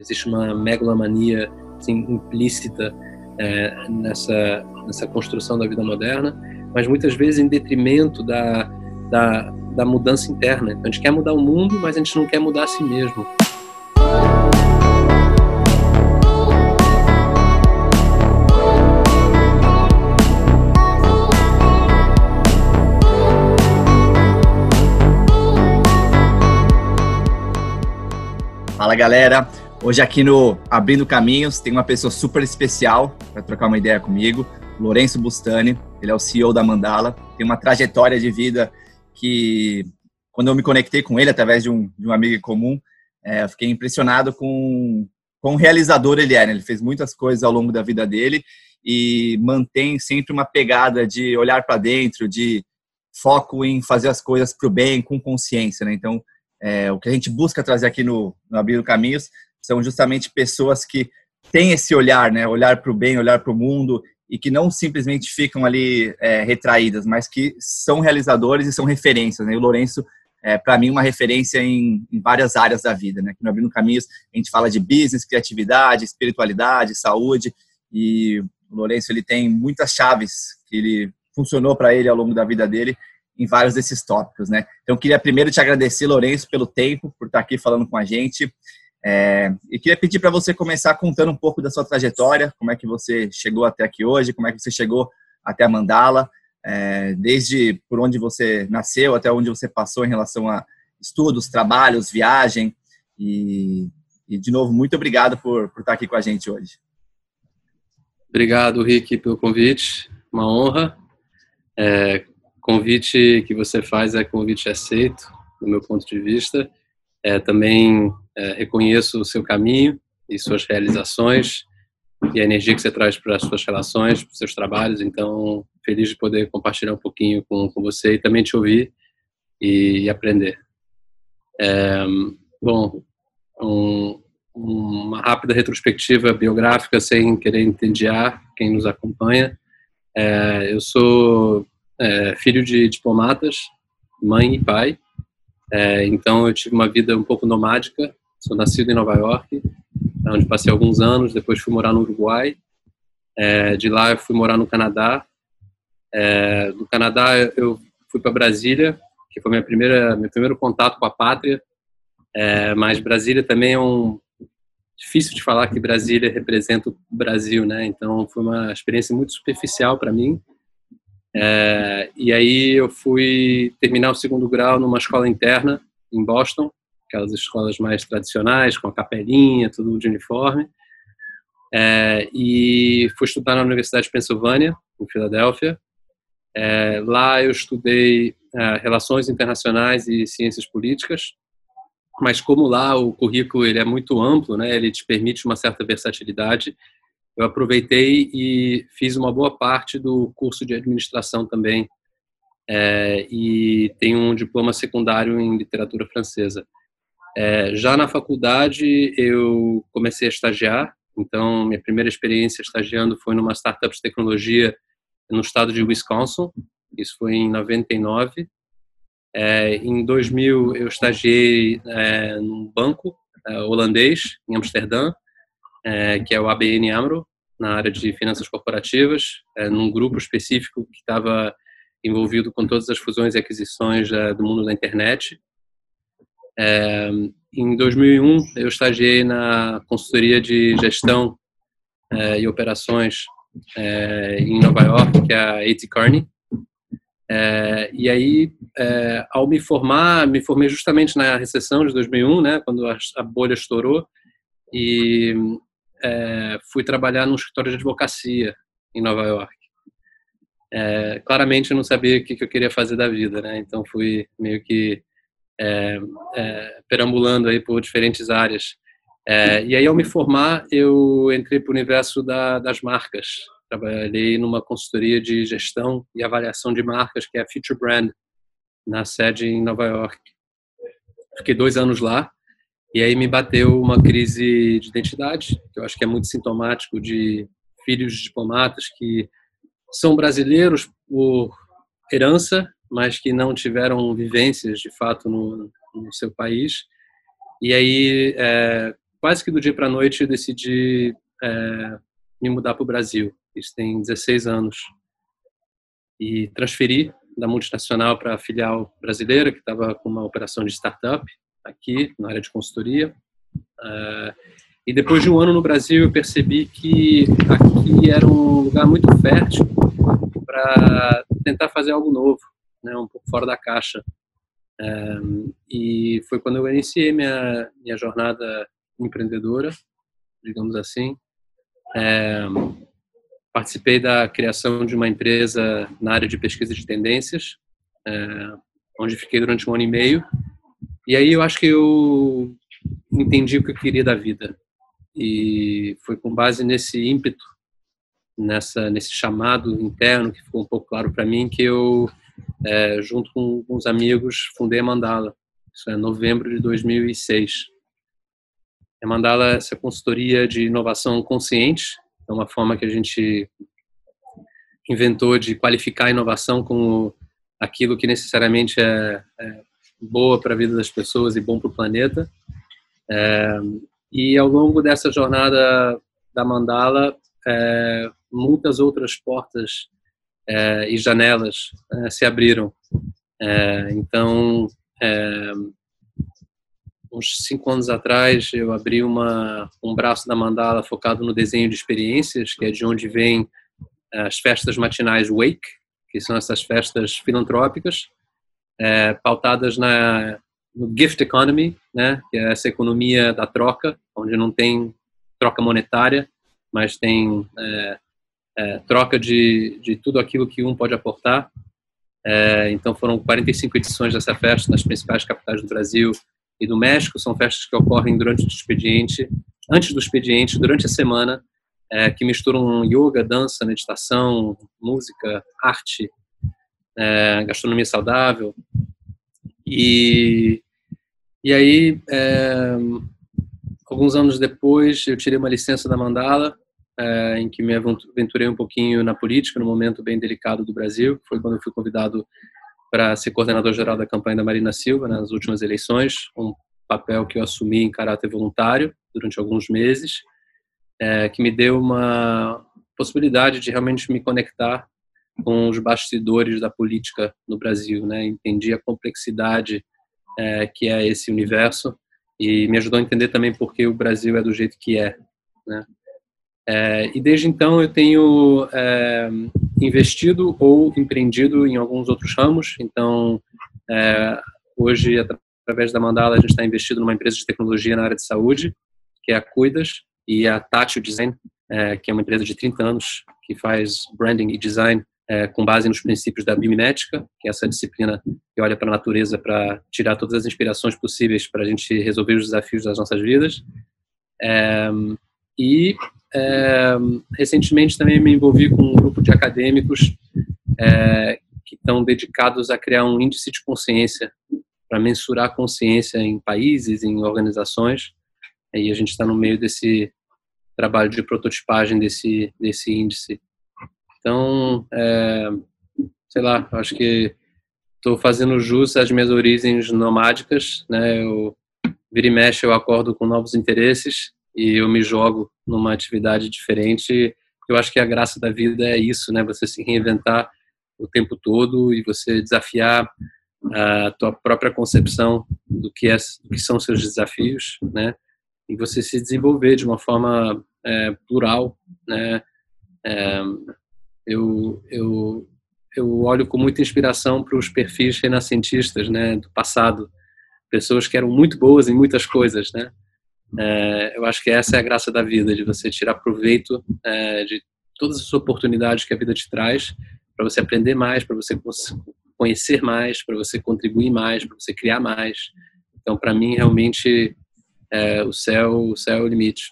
Existe uma megalomania assim, implícita é, nessa, nessa construção da vida moderna, mas muitas vezes em detrimento da, da, da mudança interna. Então, a gente quer mudar o mundo, mas a gente não quer mudar a si mesmo. Fala galera, hoje aqui no Abrindo Caminhos tem uma pessoa super especial para trocar uma ideia comigo, Lourenço Bustani, ele é o CEO da Mandala, tem uma trajetória de vida que, quando eu me conectei com ele através de um, de um amigo comum, é, eu fiquei impressionado com quão realizador ele é, né? ele fez muitas coisas ao longo da vida dele e mantém sempre uma pegada de olhar para dentro, de foco em fazer as coisas para o bem, com consciência, né? Então, é, o que a gente busca trazer aqui no, no Abrindo Caminhos são justamente pessoas que têm esse olhar, né? Olhar para o bem, olhar para o mundo e que não simplesmente ficam ali é, retraídas, mas que são realizadores e são referências. Né? E o Lourenço, é, para mim, uma referência em, em, várias áreas da vida. Né? Aqui no Abrindo Caminhos, a gente fala de business, criatividade, espiritualidade, saúde, e o Lourenço ele tem muitas chaves que ele funcionou para ele ao longo da vida dele em vários desses tópicos, né? Então, eu queria primeiro te agradecer, Lourenço, pelo tempo, por estar aqui falando com a gente. É, e queria pedir para você começar contando um pouco da sua trajetória, como é que você chegou até aqui hoje, como é que você chegou até a Mandala, é, desde por onde você nasceu até onde você passou em relação a estudos, trabalhos, viagem. E, e de novo, muito obrigado por, por estar aqui com a gente hoje. Obrigado, Rick, pelo convite. Uma honra. É, convite que você faz é convite aceito, do meu ponto de vista. É, também é, reconheço o seu caminho e suas realizações e a energia que você traz para as suas relações, para os seus trabalhos. Então, feliz de poder compartilhar um pouquinho com, com você e também te ouvir e, e aprender. É, bom, um, uma rápida retrospectiva biográfica sem querer entediar quem nos acompanha. É, eu sou é, filho de diplomatas, mãe e pai. É, então eu tive uma vida um pouco nomádica. Sou nascido em Nova York, onde passei alguns anos. Depois fui morar no Uruguai. É, de lá eu fui morar no Canadá. É, no Canadá eu fui para Brasília, que foi minha primeira meu primeiro contato com a pátria. É, mas Brasília também é um difícil de falar que Brasília representa o Brasil, né? Então foi uma experiência muito superficial para mim é, e aí eu fui terminar o segundo grau numa escola interna em Boston, aquelas escolas mais tradicionais, com a capelinha, tudo de uniforme. É, e fui estudar na Universidade de Pensilvânia, em Filadélfia. É, lá eu estudei é, Relações Internacionais e Ciências Políticas, mas como lá o currículo ele é muito amplo, né, ele te permite uma certa versatilidade, eu aproveitei e fiz uma boa parte do curso de administração também é, e tenho um diploma secundário em literatura francesa. É, já na faculdade eu comecei a estagiar, então minha primeira experiência estagiando foi numa startup de tecnologia no estado de Wisconsin, isso foi em 99. É, em 2000 eu estagiei é, num banco é, holandês em Amsterdã, é, que é o ABN AMRO, na área de finanças corporativas, é, num grupo específico que estava envolvido com todas as fusões e aquisições do mundo da internet. É, em 2001, eu estagiei na consultoria de gestão é, e operações é, em Nova York, que é a A.T. Kearney. É, e aí, ao me formar, me formei justamente na recessão de 2001, né, quando a, a bolha estourou, e fui trabalhar num escritório de advocacia em Nova York. É, claramente eu não sabia o que, eu queria fazer da vida, né? Então fui meio que é, é perambulando aí por diferentes áreas. É, e aí ao me formar eu entrei para o universo da, das marcas. Trabalhei numa consultoria de gestão e avaliação de marcas que é a Future Brand na sede em Nova York. Fiquei dois anos lá e aí me bateu uma crise de identidade, que eu acho que é muito sintomático de filhos de diplomatas que são brasileiros por herança, mas que não tiveram vivências de fato no, no seu país. E aí é, quase que do dia para a noite, eu decidi é, me mudar para o Brasil. Isso tem 16 anos. E transferi da multinacional para a filial brasileira, que estava com uma operação de startup aqui, na área de consultoria. Uh, e depois de um ano no Brasil, eu percebi que aqui era um lugar muito fértil para tentar fazer algo novo, né, um pouco fora da caixa. Um, e foi quando eu iniciei minha, minha jornada empreendedora, digamos assim. Um, participei da criação de uma empresa na área de pesquisa de tendências, um, onde fiquei durante um ano e meio. E aí eu acho que eu entendi o que eu queria da vida. E foi com base nesse ímpeto, nessa nesse chamado interno que ficou um pouco claro para mim que eu é, junto com uns amigos, fundei a Mandala. Isso é novembro de 2006. A Mandala é essa consultoria de inovação consciente, é uma forma que a gente inventou de qualificar a inovação como aquilo que necessariamente é, é boa para a vida das pessoas e bom para o planeta. É, e ao longo dessa jornada da Mandala, é, muitas outras portas é, e janelas é, se abriram. É, então, uns cinco anos atrás, eu abri uma, um braço da mandala focado no desenho de experiências, que é de onde vêm as festas matinais Wake, que são essas festas filantrópicas, é, pautadas na, no gift economy, né, que é essa economia da troca, onde não tem troca monetária, mas tem é, é, troca de, de tudo aquilo que um pode aportar. É, então foram 45 edições dessa festa nas principais capitais do Brasil e do México. São festas que ocorrem durante o expediente, antes do expediente, durante a semana, é, que misturam yoga, dança, meditação, música, arte, é, gastronomia saudável. E, e aí, é, alguns anos depois, eu tirei uma licença da Mandala é, em que me aventurei um pouquinho na política, num momento bem delicado do Brasil, que foi quando eu fui convidado para ser coordenador geral da campanha da Marina Silva nas últimas eleições, um papel que eu assumi em caráter voluntário durante alguns meses, é, que me deu uma possibilidade de realmente me conectar com os bastidores da política no Brasil, né? Entendi a complexidade é, que é esse universo e me ajudou a entender também por que o Brasil é do jeito que é, né? É, e desde então eu tenho é, investido ou empreendido em alguns outros ramos. Então, é, hoje, através da Mandala, a gente está investido numa empresa de tecnologia na área de saúde, que é a Cuidas, e a Tátil Design, é, que é uma empresa de 30 anos que faz branding e design é, com base nos princípios da biomimética, que é essa disciplina que olha para a natureza para tirar todas as inspirações possíveis para a gente resolver os desafios das nossas vidas. É, e é, recentemente também me envolvi com um grupo de acadêmicos é, que estão dedicados a criar um índice de consciência para mensurar a consciência em países, em organizações. E a gente está no meio desse trabalho de prototipagem desse desse índice. Então, é, sei lá, acho que estou fazendo jus às minhas origens nomádicas, né? Eu vira e mexe, eu acordo com novos interesses e eu me jogo numa atividade diferente. Eu acho que a graça da vida é isso, né? Você se reinventar o tempo todo e você desafiar a tua própria concepção do que, é, do que são seus desafios, né? E você se desenvolver de uma forma é, plural, né? É, eu, eu, eu olho com muita inspiração para os perfis renascentistas, né? Do passado, pessoas que eram muito boas em muitas coisas, né? É, eu acho que essa é a graça da vida, de você tirar proveito é, de todas as oportunidades que a vida te traz, para você aprender mais, para você conhecer mais, para você contribuir mais, para você criar mais. Então, para mim, realmente, é, o céu, o céu é o limite.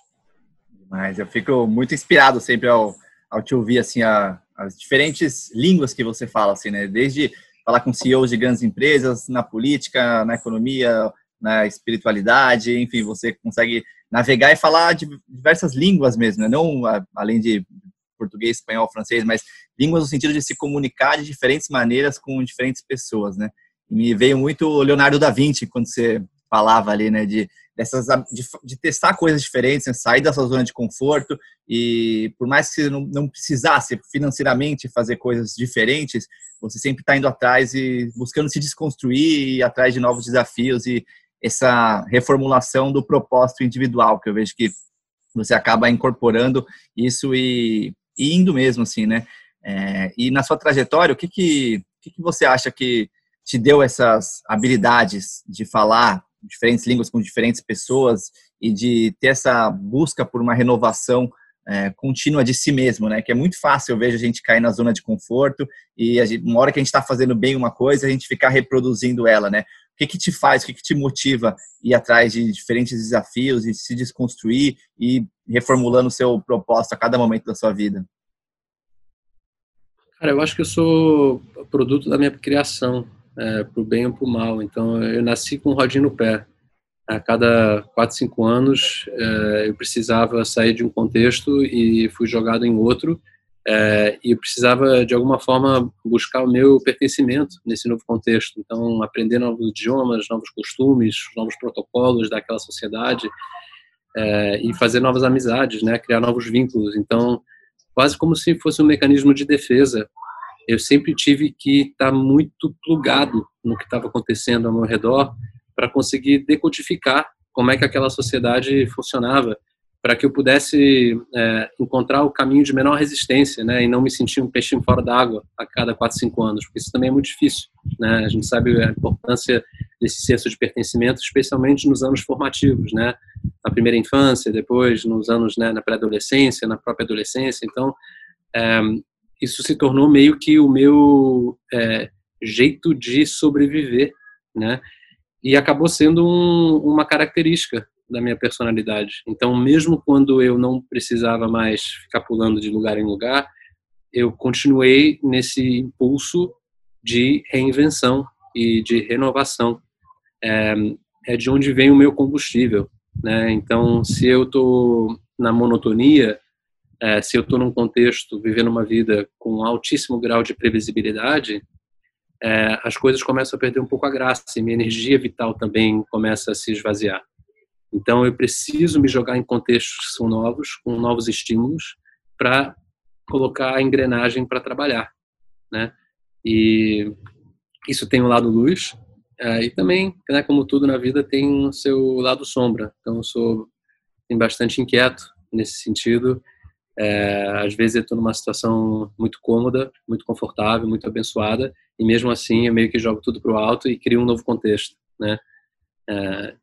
Mas eu fico muito inspirado sempre ao, ao te ouvir assim a, as diferentes línguas que você fala, assim, né? Desde falar com CEOs de grandes empresas, na política, na economia, na espiritualidade, enfim, você consegue navegar e falar de diversas línguas mesmo, né? não além de português, espanhol, francês, mas línguas no sentido de se comunicar de diferentes maneiras com diferentes pessoas, né? E me veio muito Leonardo da Vinci quando você falava ali, né, de dessas de, de testar coisas diferentes, né? sair dessa zona de conforto e por mais que você não, não precisasse financeiramente fazer coisas diferentes, você sempre está indo atrás e buscando se desconstruir e atrás de novos desafios e essa reformulação do propósito individual, que eu vejo que você acaba incorporando isso e, e indo mesmo assim, né? É, e na sua trajetória, o que que, que que você acha que te deu essas habilidades de falar diferentes línguas com diferentes pessoas e de ter essa busca por uma renovação é, contínua de si mesmo, né? Que é muito fácil, eu vejo a gente cair na zona de conforto e gente, uma hora que a gente está fazendo bem uma coisa, a gente ficar reproduzindo ela, né? Que que te faz, o que que te motiva ir atrás de diferentes desafios e se desconstruir e reformulando o seu propósito a cada momento da sua vida? Cara, eu acho que eu sou produto da minha criação, é, para o bem ou para o mal. Então, eu nasci com um rodinho no pé. A cada 4, 5 anos, é, eu precisava sair de um contexto e fui jogado em outro. É, e eu precisava, de alguma forma, buscar o meu pertencimento nesse novo contexto. Então, aprender novos idiomas, novos costumes, novos protocolos daquela sociedade é, e fazer novas amizades, né? criar novos vínculos. Então, quase como se fosse um mecanismo de defesa eu sempre tive que estar muito plugado no que estava acontecendo ao meu redor para conseguir decodificar como é que aquela sociedade funcionava, para que eu pudesse é, encontrar o caminho de menor resistência, né, e não me sentir um peixinho fora d'água a cada 4, 5 anos, porque isso também é muito difícil, né? A gente sabe a importância desse senso de pertencimento, especialmente nos anos formativos, né? Na primeira infância, depois nos anos, né, na pré-adolescência, na própria adolescência. Então, é, isso se tornou meio que o meu é, jeito de sobreviver, né? E acabou sendo um, uma característica da minha personalidade. Então, mesmo quando eu não precisava mais ficar pulando de lugar em lugar, eu continuei nesse impulso de reinvenção e de renovação. É, é de onde vem o meu combustível, né? Então, se eu estou na monotonia, é, se eu estou num contexto vivendo uma vida com altíssimo grau de previsibilidade, é, as coisas começam a perder um pouco a graça e minha energia vital também começa a se esvaziar. Então eu preciso me jogar em contextos que são novos, com novos estímulos, para colocar a engrenagem para trabalhar, né? E isso tem um lado luz é, e também, né, como tudo na vida, tem o seu lado sombra. Então eu sou bastante inquieto nesse sentido é, às vezes eu estou numa situação muito cômoda, muito confortável, muito abençoada, e mesmo assim eu meio que jogo tudo para o alto e crio um novo contexto, né? É,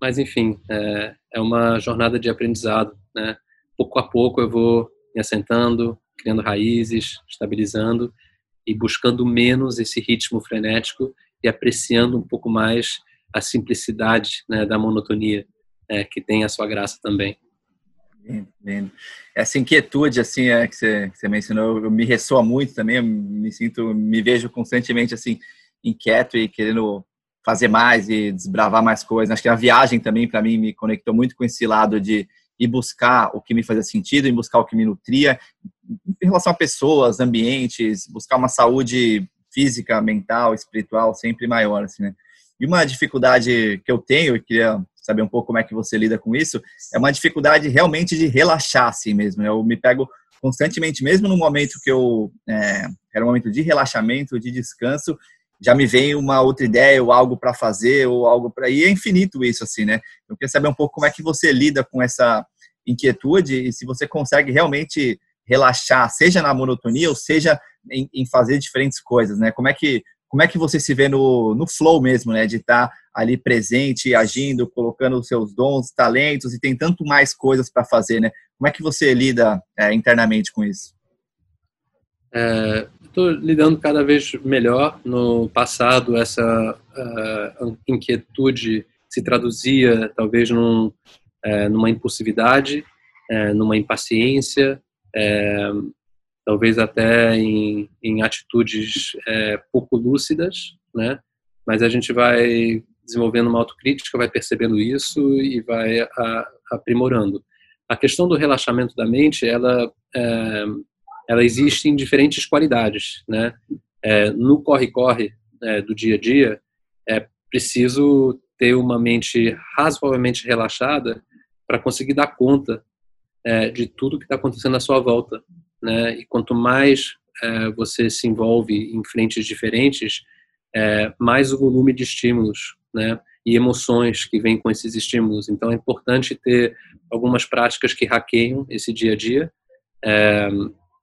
mas enfim, é, é, uma jornada de aprendizado, né? Pouco a pouco eu vou me assentando, criando raízes, estabilizando e buscando menos esse ritmo frenético e apreciando um pouco mais a simplicidade né, da monotonia, é, que tem a sua graça também. Lindo, Essa inquietude, assim, é, que, você, que você mencionou, me ressoa muito também, eu me sinto, me vejo constantemente, assim, inquieto e querendo fazer mais e desbravar mais coisas. Acho que a viagem também, para mim, me conectou muito com esse lado de ir buscar o que me fazia sentido, ir buscar o que me nutria, em relação a pessoas, ambientes, buscar uma saúde física, mental, espiritual sempre maior, assim, né? E uma dificuldade que eu tenho, e queria saber um pouco como é que você lida com isso, é uma dificuldade realmente de relaxar assim mesmo. Eu me pego constantemente, mesmo no momento que eu é, era um momento de relaxamento, de descanso, já me vem uma outra ideia ou algo para fazer ou algo para e é infinito isso assim, né? Eu queria saber um pouco como é que você lida com essa inquietude e se você consegue realmente relaxar, seja na monotonia ou seja em, em fazer diferentes coisas, né? Como é que como é que você se vê no, no flow mesmo, né? De estar tá ali presente, agindo, colocando os seus dons, talentos e tem tanto mais coisas para fazer, né? Como é que você lida é, internamente com isso? Estou lidando cada vez melhor. No passado, essa uh, inquietude se traduzia talvez num, é, numa impulsividade, é, numa impaciência, talvez até em, em atitudes pouco lúcidas, né? Mas a gente vai desenvolvendo uma autocrítica, vai percebendo isso e vai a, aprimorando. A questão do relaxamento da mente, ela, ela existe em diferentes qualidades, né? É, no corre-corre é, do dia a dia, é preciso ter uma mente razoavelmente relaxada para conseguir dar conta é, de tudo que está acontecendo à sua volta, né? E quanto mais é, você se envolve em frentes diferentes, é, mais o volume de estímulos, né? E emoções que vêm com esses estímulos. Então é importante ter algumas práticas que hackeiam esse dia a dia é,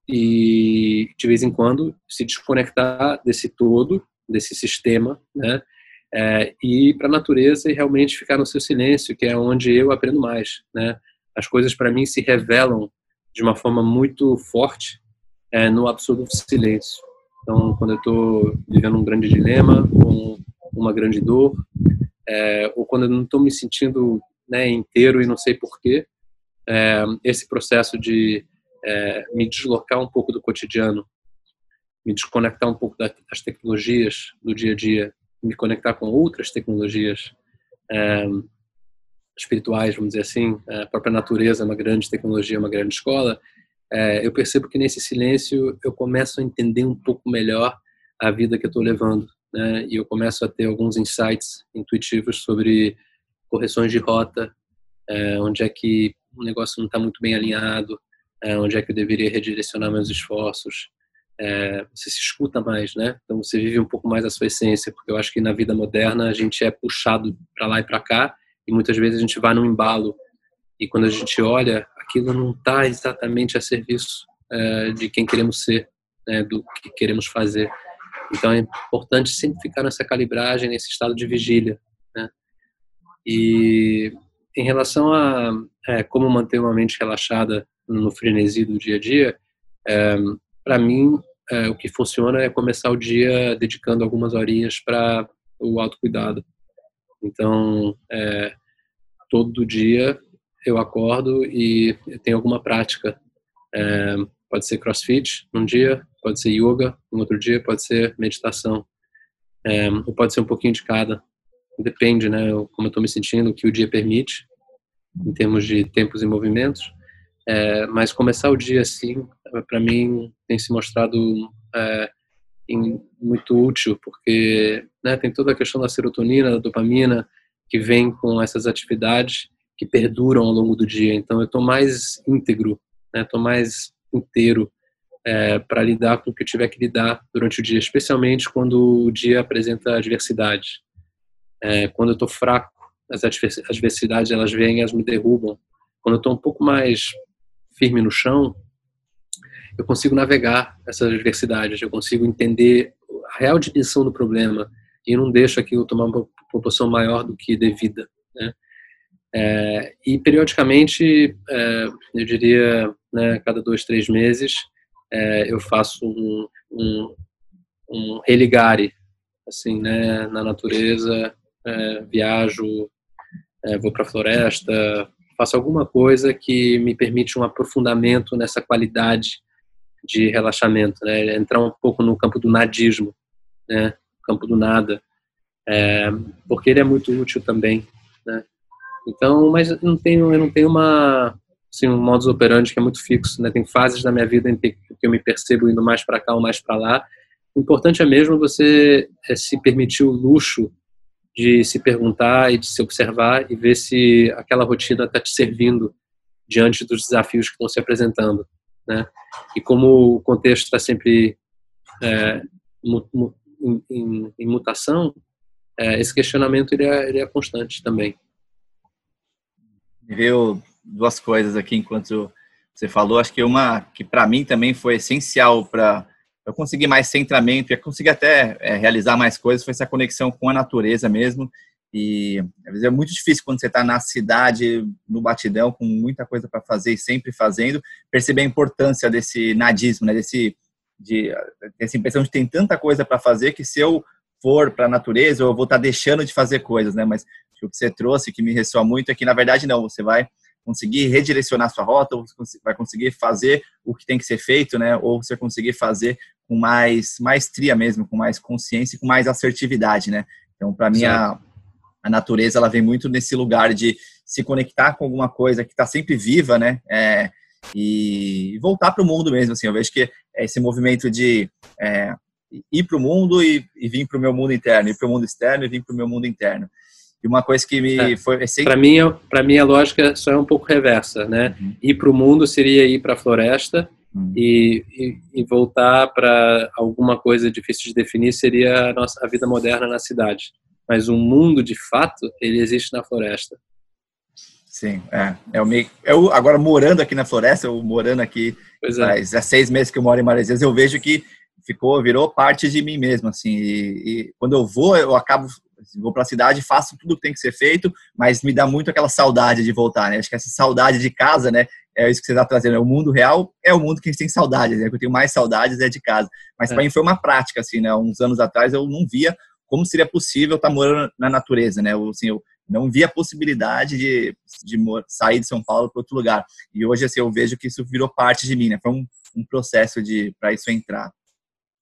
e de vez em quando se desconectar desse todo, desse sistema, né? É, e ir para a natureza e realmente ficar no seu silêncio, que é onde eu aprendo mais, né? As coisas para mim se revelam de uma forma muito forte é, no absoluto silêncio. Então, quando eu estou vivendo um grande dilema, ou uma grande dor, é, ou quando eu não estou me sentindo né, inteiro e não sei porquê, é, esse processo de é, me deslocar um pouco do cotidiano, me desconectar um pouco das tecnologias do dia a dia, me conectar com outras tecnologias é, espirituais, vamos dizer assim, a própria natureza é uma grande tecnologia, uma grande escola, é, eu percebo que nesse silêncio eu começo a entender um pouco melhor a vida que eu estou levando, né? E eu começo a ter alguns insights intuitivos sobre correções de rota, é, onde é que o negócio não está muito bem alinhado, é, onde é que eu deveria redirecionar meus esforços. É, você se escuta mais, né? Então você vive um pouco mais a sua essência, porque eu acho que na vida moderna a gente é puxado para lá e para cá e muitas vezes a gente vai num embalo e quando a gente olha aquilo não está exatamente a serviço é, de quem queremos ser, né, do que queremos fazer. Então é importante sempre ficar nessa calibragem, nesse estado de vigília. Né? E em relação a é, como manter uma mente relaxada no frenesi do dia a dia, é, para mim é, o que funciona é começar o dia dedicando algumas horinhas para o autocuidado. Então, é, todo dia eu acordo e tenho alguma prática. Pode ser crossfit num dia, pode ser yoga no outro dia, pode ser meditação. Ou pode ser um pouquinho de cada. Depende, né? Como eu estou me sentindo, o que o dia permite, em termos de tempos e movimentos. É, mas começar o dia assim, para mim, tem se mostrado é, em, muito útil, porque né, tem toda a questão da serotonina, da dopamina, que vem com essas atividades que perduram ao longo do dia. Então, eu estou mais íntegro, estou né? mais inteiro é, para lidar com o que tiver que lidar durante o dia, especialmente quando o dia apresenta adversidade. É, quando eu estou fraco, as adversidades elas vêm e elas me derrubam. Quando eu estou um pouco mais firme no chão, eu consigo navegar essas adversidades, eu consigo entender a real dimensão do problema e não deixo aquilo tomar uma proporção maior do que devida. Né? É, e periodicamente, é, eu diria, né, cada dois, três meses, é, eu faço um, um, um religare, assim, né, na natureza, é, viajo, é, vou para a floresta, faço alguma coisa que me permite um aprofundamento nessa qualidade de relaxamento, né, entrar um pouco no campo do nadismo, né, campo do nada, é, porque ele é muito útil também, né, então, mas eu não tenho, eu não tenho uma, assim, um modus operandi que é muito fixo, né? Tem fases da minha vida em que eu me percebo indo mais para cá ou mais para lá. O importante é mesmo você é, se permitir o luxo de se perguntar e de se observar e ver se aquela rotina está te servindo diante dos desafios que estão se apresentando, né? E como o contexto está sempre é, em, em, em, mutação, é, esse questionamento ele é, ele é constante também me veio duas coisas aqui enquanto você falou. Acho que uma que para mim também foi essencial para eu conseguir mais centramento e conseguir até é, realizar mais coisas foi essa conexão com a natureza mesmo. E às vezes é muito difícil quando você está na cidade, no batidão, com muita coisa para fazer e sempre fazendo, perceber a importância desse nadismo, né? Desse, de, dessa impressão de ter tanta coisa para fazer que se eu for para a natureza, eu vou estar tá deixando de fazer coisas, né? Mas o que você trouxe, que me ressoa muito, é que, na verdade, não, você vai conseguir redirecionar sua rota, ou você vai conseguir fazer o que tem que ser feito, né? Ou você conseguir fazer com mais maestria mesmo, com mais consciência e com mais assertividade, né? Então, para mim, a, a, natureza, ela vem muito nesse lugar de se conectar com alguma coisa que está sempre viva, né? É, e voltar para o mundo mesmo, assim. Eu vejo que é esse movimento de é, ir para o mundo e, e vir para o meu mundo interno, ir para o mundo externo e vir para o meu mundo interno. E uma coisa que me é. foi para mim, para mim a lógica só é um pouco reversa, né? Uhum. Ir para o mundo seria ir para a floresta uhum. e, e, e, voltar para alguma coisa difícil de definir seria a nossa a vida moderna na cidade. Mas o mundo de fato ele existe na floresta. Sim, é. Eu, me, eu agora morando aqui na floresta, eu morando aqui pois é. faz há seis meses que eu moro em Maresias, eu vejo que ficou, virou parte de mim mesmo, assim. E, e quando eu vou, eu acabo vou para a cidade, faço tudo que tem que ser feito, mas me dá muito aquela saudade de voltar, né? Acho que essa saudade de casa, né? É isso que você está trazendo. É o mundo real é o mundo que a gente tem saudades, né? Que eu tenho mais saudades é de casa. Mas é. para mim foi uma prática, assim, né? Uns anos atrás eu não via como seria possível estar tá morando na natureza, né? Eu, assim, eu não via a possibilidade de, de sair de São Paulo para outro lugar. E hoje, assim, eu vejo que isso virou parte de mim, né? Foi um, um processo de para isso entrar.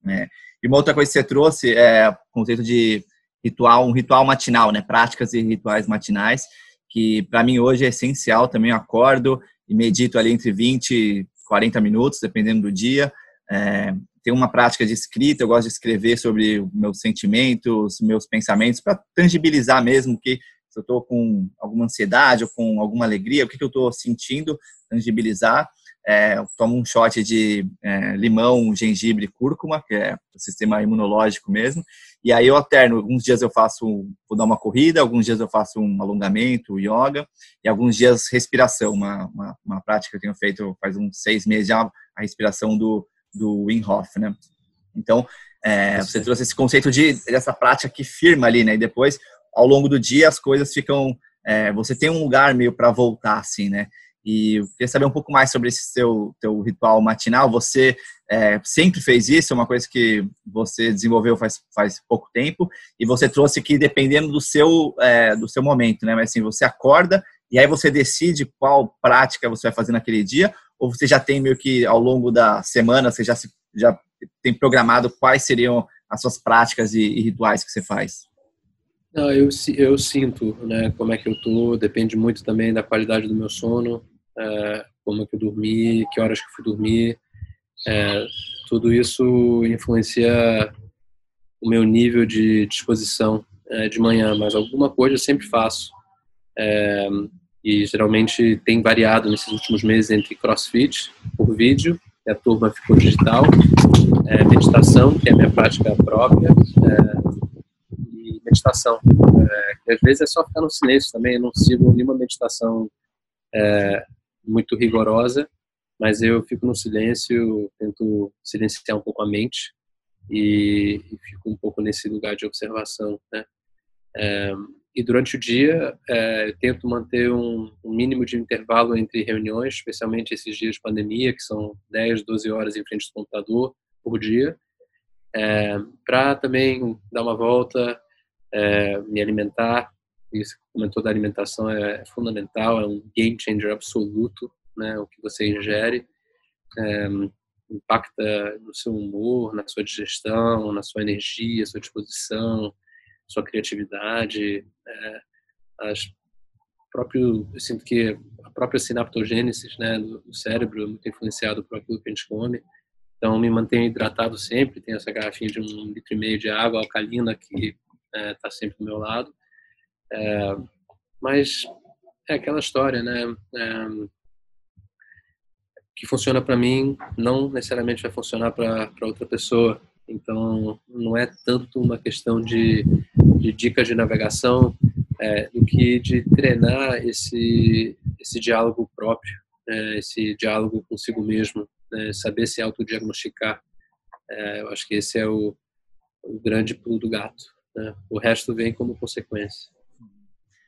Né? E uma outra coisa que você trouxe é o conceito de ritual, um ritual matinal, né? Práticas e rituais matinais, que para mim hoje é essencial. Também eu acordo e medito ali entre 20 e 40 minutos, dependendo do dia. É, tem uma prática de escrita, eu gosto de escrever sobre meus sentimentos, meus pensamentos, para tangibilizar mesmo que se eu estou com alguma ansiedade ou com alguma alegria, o que, que eu estou sentindo, tangibilizar. É, eu tomo um shot de é, limão, gengibre, cúrcuma, que é o sistema imunológico mesmo. E aí eu alterno. Alguns dias eu faço, vou dar uma corrida, alguns dias eu faço um alongamento, yoga, e alguns dias respiração, uma, uma, uma prática que eu tenho feito faz uns seis meses já, a respiração do, do Wim Hof, né? Então, é, você trouxe esse conceito de dessa prática que firma ali, né? E depois ao longo do dia as coisas ficam. É, você tem um lugar meio para voltar, assim, né? E eu queria saber um pouco mais sobre esse seu teu ritual matinal. Você é, sempre fez isso? É uma coisa que você desenvolveu faz, faz pouco tempo e você trouxe que dependendo do seu é, do seu momento, né? Mas assim, você acorda e aí você decide qual prática você vai fazer naquele dia ou você já tem meio que ao longo da semana você já se, já tem programado quais seriam as suas práticas e, e rituais que você faz? Não, eu, eu sinto, né, como é que eu tô, depende muito também da qualidade do meu sono, como é que eu dormi, que horas que fui dormir, é, tudo isso influencia o meu nível de disposição é, de manhã, mas alguma coisa eu sempre faço. É, e geralmente tem variado nesses últimos meses entre crossfit por vídeo, que a turma ficou digital, meditação, que é a minha prática própria, é, meditação. É, às vezes é só ficar no silêncio também, eu não sigo nenhuma meditação muito rigorosa, mas eu fico no silêncio, tento silenciar um pouco a mente e, e fico um pouco nesse lugar de observação, né? É, e durante o dia é, tento manter um, um, mínimo de intervalo entre reuniões, especialmente esses dias de pandemia, que são 10, 12 horas em frente do computador por dia, é, para também dar uma volta, é, me alimentar. Isso que comentou da alimentação é, é fundamental, é um game changer absoluto, né? O que você ingere é, impacta no seu humor, na sua digestão, na sua energia, sua disposição, sua criatividade. É, as próprio, eu sinto que a própria sinaptogênese né, do cérebro é muito influenciado por aquilo que a gente come. Então, me mantenho hidratado sempre. Tenho essa garrafinha de um litro e meio de água alcalina que está é, sempre do meu lado. É, mas é aquela história, né? É, que funciona para mim não necessariamente vai funcionar para outra pessoa. Então, não é tanto uma questão de, de dicas de navegação é, do que de treinar esse, esse diálogo próprio, é, esse diálogo consigo mesmo, né, saber se autodiagnosticar. É, eu acho que esse é o, o grande pulo do gato. Né? O resto vem como consequência.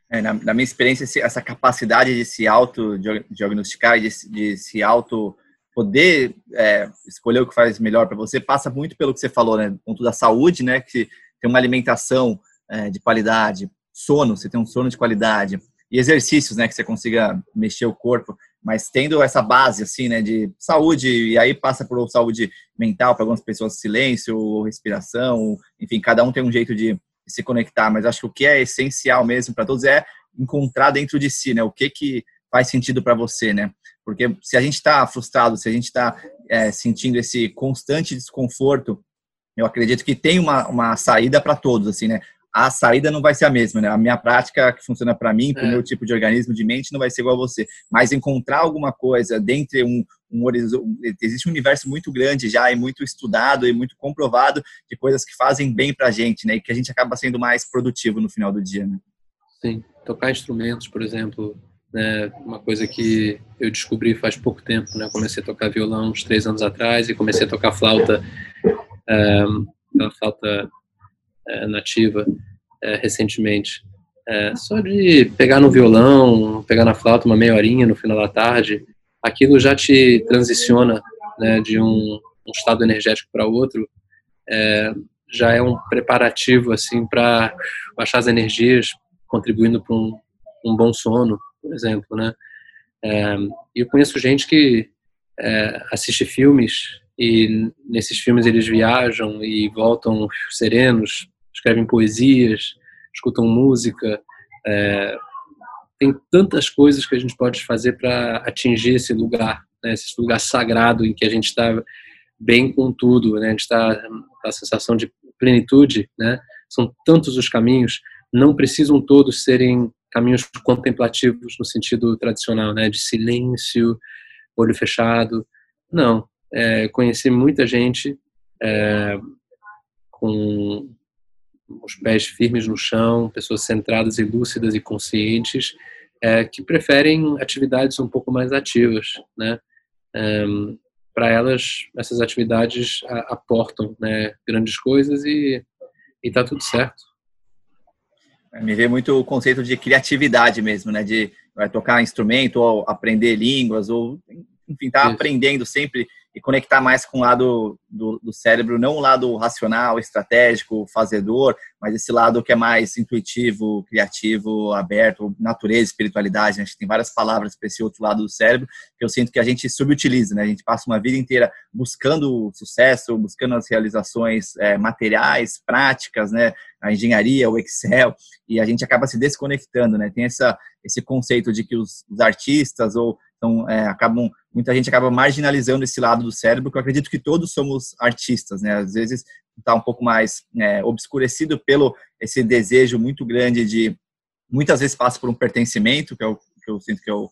É, na, na, minha experiência, essa capacidade de se auto-diagnosticar, de, de, se auto poder é, escolher o que faz melhor para você, passa muito pelo que você falou, né? Ponto da saúde, né? Que tem uma alimentação é, de qualidade, sono, você tem um sono de qualidade e exercícios, né? Que você consiga mexer o corpo mas tendo essa base assim, né, de saúde e aí passa por saúde mental para algumas pessoas, silêncio, respiração, enfim, cada um tem um jeito de se conectar, mas acho que o que é essencial mesmo para todos é encontrar dentro de si, né, o que que faz sentido para você, né? Porque se a gente está frustrado, se a gente está é, sentindo esse constante desconforto, eu acredito que tem uma, uma saída para todos, assim, né? A saída não vai ser a mesma, né? A minha prática que funciona para mim, para o é. meu tipo de organismo de mente, não vai ser igual a você. Mas encontrar alguma coisa dentro um, um existe um universo muito grande já e muito estudado e muito comprovado de coisas que fazem bem para a gente, né? E que a gente acaba sendo mais produtivo no final do dia, né? Sim, tocar instrumentos, por exemplo, né? Uma coisa que eu descobri faz pouco tempo, né? Comecei a tocar violão uns três anos atrás e comecei a tocar flauta, um, flauta uh, nativa é, recentemente. É, só de pegar no violão, pegar na flauta uma meia horinha no final da tarde, aquilo já te transiciona né, de um, um estado energético para outro, é, já é um preparativo assim para baixar as energias, contribuindo para um, um, bom sono, por exemplo, né? É, eu conheço gente que é, assiste filmes e nesses filmes eles viajam e voltam serenos, escrevem poesias, escutam música. É, tem tantas coisas que a gente pode fazer para atingir esse lugar, né, esse lugar sagrado em que a gente está bem com tudo, né, a gente está com a sensação de plenitude, né, são tantos os caminhos, não precisam todos serem caminhos contemplativos no sentido tradicional, né, de silêncio, olho fechado, não, é, conheci muita gente é, com os pés firmes no chão, pessoas centradas e lúcidas e conscientes, é, que preferem atividades um pouco mais ativas, né? Um, para elas, essas atividades aportam né, grandes coisas e está tudo certo. Me vê muito o conceito de criatividade mesmo, né? De vai tocar instrumento ou aprender línguas ou enfim, tá Isso. aprendendo sempre e conectar mais com o lado do, do, cérebro, não o lado racional, estratégico, fazedor, mas esse lado que é mais intuitivo, criativo, aberto, natureza, espiritualidade. Né? A gente tem várias palavras para esse outro lado do cérebro que eu sinto que a gente subutiliza, né? A gente passa uma vida inteira buscando sucesso, buscando as realizações é, materiais, práticas, né? A engenharia, o Excel, e a gente acaba se desconectando, né? Tem essa, esse conceito de que os, os artistas ou então, é, acabam, muita gente acaba marginalizando esse lado do cérebro, que eu acredito que todos somos artistas, né? Às vezes está um pouco mais é, obscurecido pelo esse desejo muito grande de, muitas vezes passa por um pertencimento, que, é o, que eu sinto que é o, ou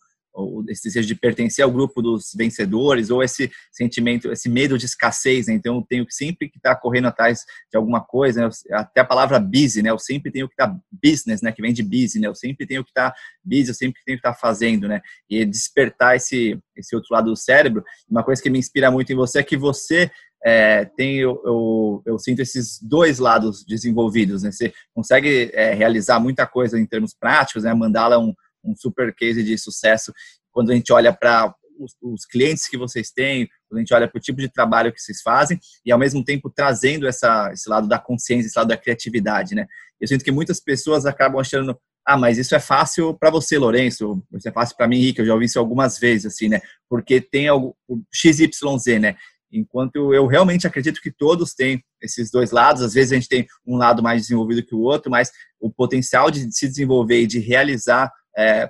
esse desejo de pertencer ao grupo dos vencedores, ou esse sentimento, esse medo de escassez, né? Então, eu tenho que sempre que estar tá correndo atrás de alguma coisa, né? até a palavra busy, né? Eu sempre tenho que estar tá business, né? Que vem de busy, né? Eu sempre tenho que estar tá busy, eu sempre tenho que estar tá fazendo, né? E despertar esse, esse outro lado do cérebro. Uma coisa que me inspira muito em você é que você é, tem eu, eu, eu, sinto esses dois lados desenvolvidos, né? Você consegue é, realizar muita coisa em termos práticos, né? Mandá-la um um super case de sucesso quando a gente olha para os, os, clientes que vocês têm, quando a gente olha para o tipo de trabalho que vocês fazem e ao mesmo tempo trazendo essa, esse lado da consciência, esse lado da criatividade, né? Eu sinto que muitas pessoas acabam achando ah, mas isso é fácil para você, Lourenço, isso é fácil para mim, Henrique, eu já ouvi isso algumas vezes, assim, né? Porque tem algo, XYZ, né? Enquanto eu realmente acredito que todos têm esses dois lados, às vezes a gente tem um lado mais desenvolvido que o outro, mas o potencial de se desenvolver e de realizar é,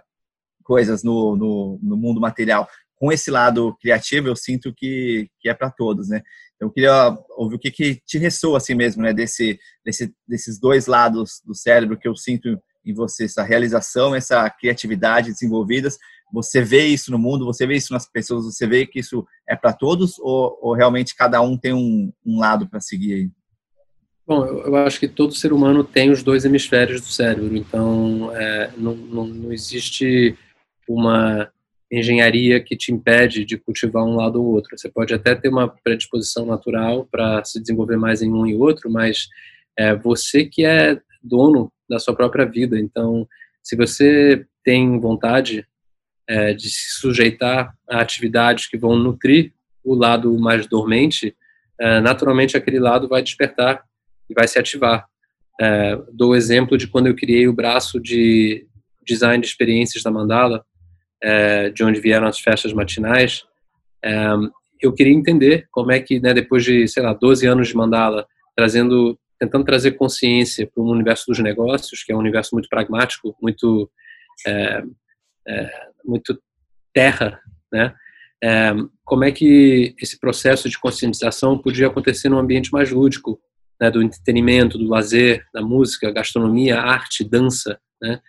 coisas no, no, no, mundo material com esse lado criativo, eu sinto que, que é para todos, né? Eu queria ouvir o que, que te ressoa assim mesmo, né? Desse, desse, desses dois lados do cérebro que eu sinto em você, essa realização, essa criatividade desenvolvidas. Você vê isso no mundo, você vê isso nas pessoas, você vê que isso é para todos ou, ou, realmente cada um tem um, um lado para seguir aí? Bom, eu acho que todo ser humano tem os dois hemisférios do cérebro, então é, não, não, não, existe uma engenharia que te impede de cultivar um lado ou outro. Você pode até ter uma predisposição natural para se desenvolver mais em um e outro, mas é você que é dono da sua própria vida. Então, se você tem vontade é, de se sujeitar a atividades que vão nutrir o lado mais dormente, é, naturalmente aquele lado vai despertar e vai se ativar. É, dou o exemplo de quando eu criei o braço de design de experiências da Mandala, é, de onde vieram as festas matinais. É, eu queria entender como é que, né, depois de, sei lá, 12 anos de Mandala, trazendo, tentando trazer consciência para o universo dos negócios, que é um universo muito pragmático, muito, é, é, muito terra, né? É, como é que esse processo de conscientização podia acontecer num ambiente mais lúdico, né, do entretenimento, do lazer, da música, gastronomia, arte, dança, né?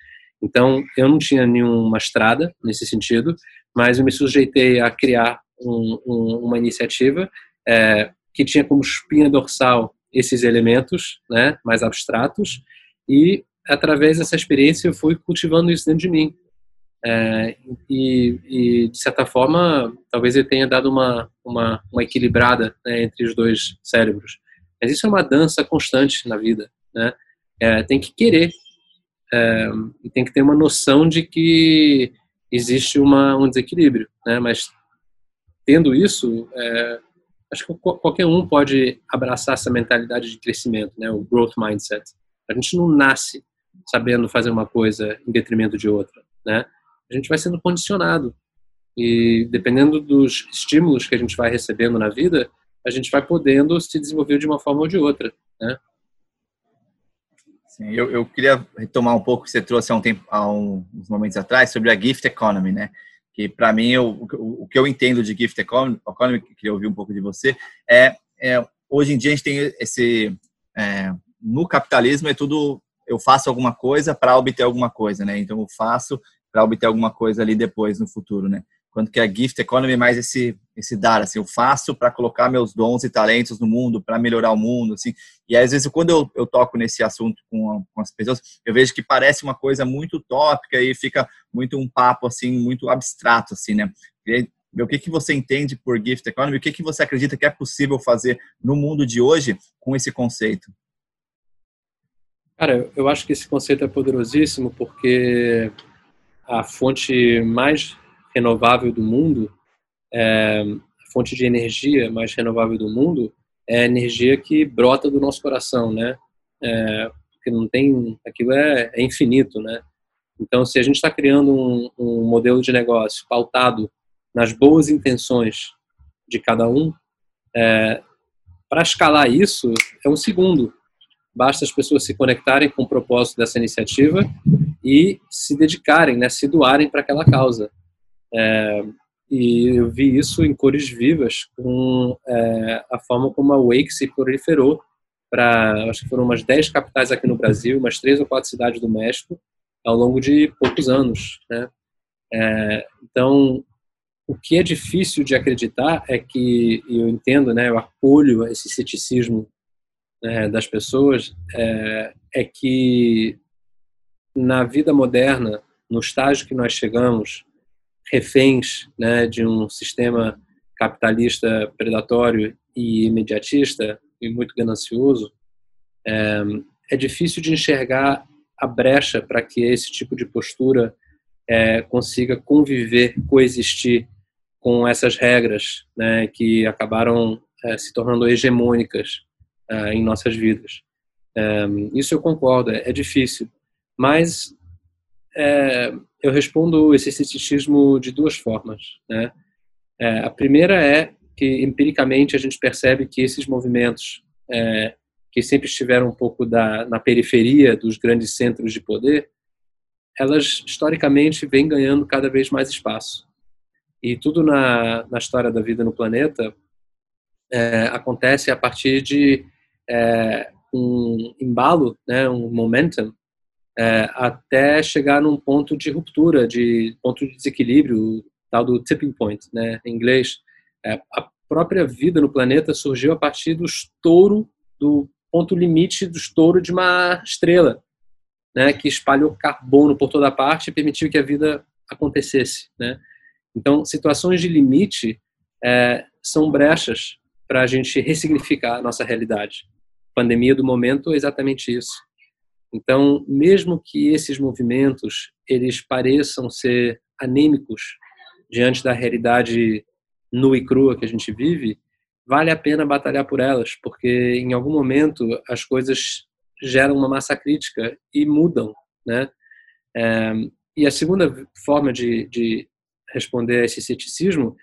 Então, eu não tinha nenhuma estrada nesse sentido, mas eu me sujeitei a criar um, um, uma iniciativa é, que tinha como espinha dorsal esses elementos né, mais abstratos e, através dessa experiência, eu fui cultivando isso dentro de mim. É, e, e, de certa forma, talvez ele tenha dado uma, uma, uma equilibrada né, entre os dois cérebros. Mas isso é uma dança constante na vida. Né? É, tem que querer é, e tem que ter uma noção de que existe uma, um desequilíbrio. Né? Mas tendo isso, é, acho que qualquer um pode abraçar essa mentalidade de crescimento, né? o growth mindset. A gente não nasce sabendo fazer uma coisa em detrimento de outra. Né? A gente vai sendo condicionado. E dependendo dos estímulos que a gente vai recebendo na vida, a gente vai podendo se desenvolver de uma forma ou de outra, né? Sim, eu, eu queria retomar um pouco o que você trouxe há, um tempo, há uns momentos atrás sobre a gift economy, né? Que para mim, eu, o, o, que eu entendo de gift economy, economy que queria ouvir um pouco de você, é, é hoje em dia a gente tem esse é, no capitalismo é tudo eu faço alguma coisa para obter alguma coisa, né? Então eu faço para obter alguma coisa ali depois no futuro, né? Quanto que a gift economy é mais esse esse dar assim eu faço para colocar meus dons e talentos no mundo para melhorar o mundo assim. E às vezes quando eu, eu toco nesse assunto com, com, as pessoas eu vejo que parece uma coisa muito utópica e fica muito um papo assim muito abstrato assim né? E, o que que você entende por gift economy? O que que você acredita que é possível fazer no mundo de hoje com esse conceito? Cara eu acho que esse conceito é poderosíssimo porque a fonte mais renovável do mundo, é, a fonte de energia mais renovável do mundo é a energia que brota do nosso coração, né? É, porque não tem, aquilo é, é, infinito, né? Então, se a gente está criando um, um, modelo de negócio pautado nas boas intenções de cada um, é, para escalar isso é um segundo. Basta as pessoas se conectarem com o propósito dessa iniciativa e se dedicarem, né, se doarem para aquela causa. É, e eu vi isso em cores vivas com é, a forma como a Wake se proliferou para, acho que foram umas 10 capitais aqui no Brasil, umas três ou quatro cidades do México, ao longo de poucos anos. Né? É, então, o que é difícil de acreditar é que, e eu entendo, né, eu acolho esse ceticismo né, das pessoas, é, é que na vida moderna, no estágio que nós chegamos, reféns né, de um sistema capitalista predatório e imediatista e muito ganancioso, é, é difícil de enxergar a brecha para que esse tipo de postura é, consiga conviver, coexistir com essas regras né, que acabaram é, se tornando hegemônicas em nossas vidas. Isso eu concordo, é, é difícil, mas é, eu respondo esse ceticismo de duas formas. Né? É, a primeira é que, empiricamente, a gente percebe que esses movimentos, é, que sempre estiveram um pouco da, na periferia dos grandes centros de poder, elas, historicamente, vêm ganhando cada vez mais espaço. E tudo na, na história da vida no planeta é, acontece a partir de é, um embalo, né, um momentum, é, até chegar num ponto de ruptura, de ponto de desequilíbrio, tal do tipping point, né, em inglês. É, a própria vida no planeta surgiu a partir do estouro, do ponto limite do estouro de uma estrela, né, que espalhou carbono por toda parte e permitiu que a vida acontecesse, né. Então, situações de limite é, são brechas para a gente ressignificar a nossa realidade. A pandemia do momento é exatamente isso. Então, mesmo que esses movimentos eles pareçam ser anêmicos diante da realidade nua e crua que a gente vive, vale a pena batalhar por elas, porque em algum momento as coisas geram uma massa crítica e mudam, né? É, e a segunda forma de, de responder a esse ceticismo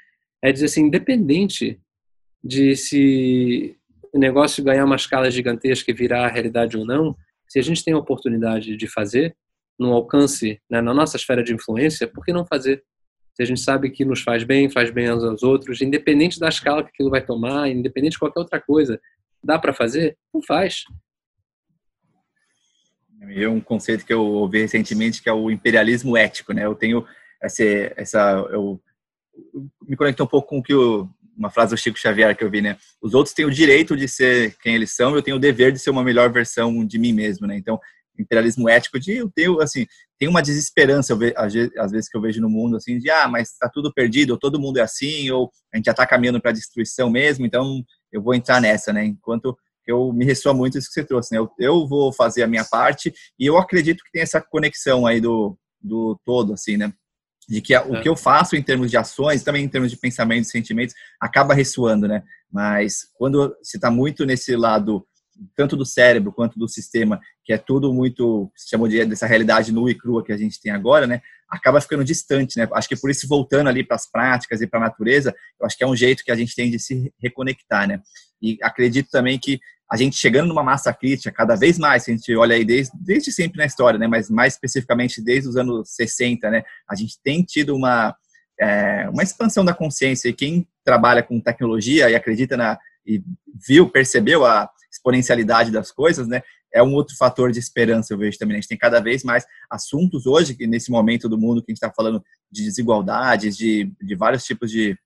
é dizer assim, independente de se o negócio ganhar uma escala gigantesca e virar a realidade ou não, se a gente tem a oportunidade de fazer, no alcance, né, na nossa esfera de influência, por que não fazer? Se a gente sabe que nos faz bem, faz bem aos outros, independente da escala que aquilo vai tomar, independente de qualquer outra coisa, Dá para fazer? Não faz. É um conceito que eu ouvi recentemente que é o imperialismo ético, né? Eu tenho essa, essa eu, me conecto um pouco com o que o, uma frase do Chico Xavier que eu vi, né? Os outros têm o direito de ser quem eles são, eu tenho o dever de ser uma melhor versão de mim mesmo, né? Então, imperialismo ético de eu tenho assim, tem uma desesperança ve, às, vezes que eu vejo no mundo assim de ah, mas está tudo perdido, ou todo mundo é assim, ou a gente já está caminhando para destruição mesmo, então eu vou entrar nessa, né? Enquanto eu me ressoa muito isso que você trouxe, né? Eu, eu vou fazer a minha parte e eu acredito que tem essa conexão aí do, do todo, assim, né? De que o é. que eu faço em termos de ações, também em termos de pensamentos e sentimentos, acaba ressoando, né? Mas quando se está muito nesse lado tanto do cérebro quanto do sistema, que é tudo muito, se chamou de dessa realidade nua e crua que a gente tem agora, né? Acaba ficando distante, né? Acho que por isso voltando ali para as práticas e para a natureza, eu acho que é um jeito que a gente tem de se reconectar, né? E acredito também que a gente chegando numa massa crítica cada vez mais, a gente olha aí desde, desde sempre na história, né? Mas mais especificamente desde os anos 60, né? A gente tem tido uma é, uma expansão da consciência e quem trabalha com tecnologia e acredita na e viu, percebeu a exponencialidade das coisas, né? É um outro fator de esperança, eu vejo também. A gente tem cada vez mais assuntos hoje, que nesse momento do mundo que a gente está falando de desigualdades, de, de vários tipos de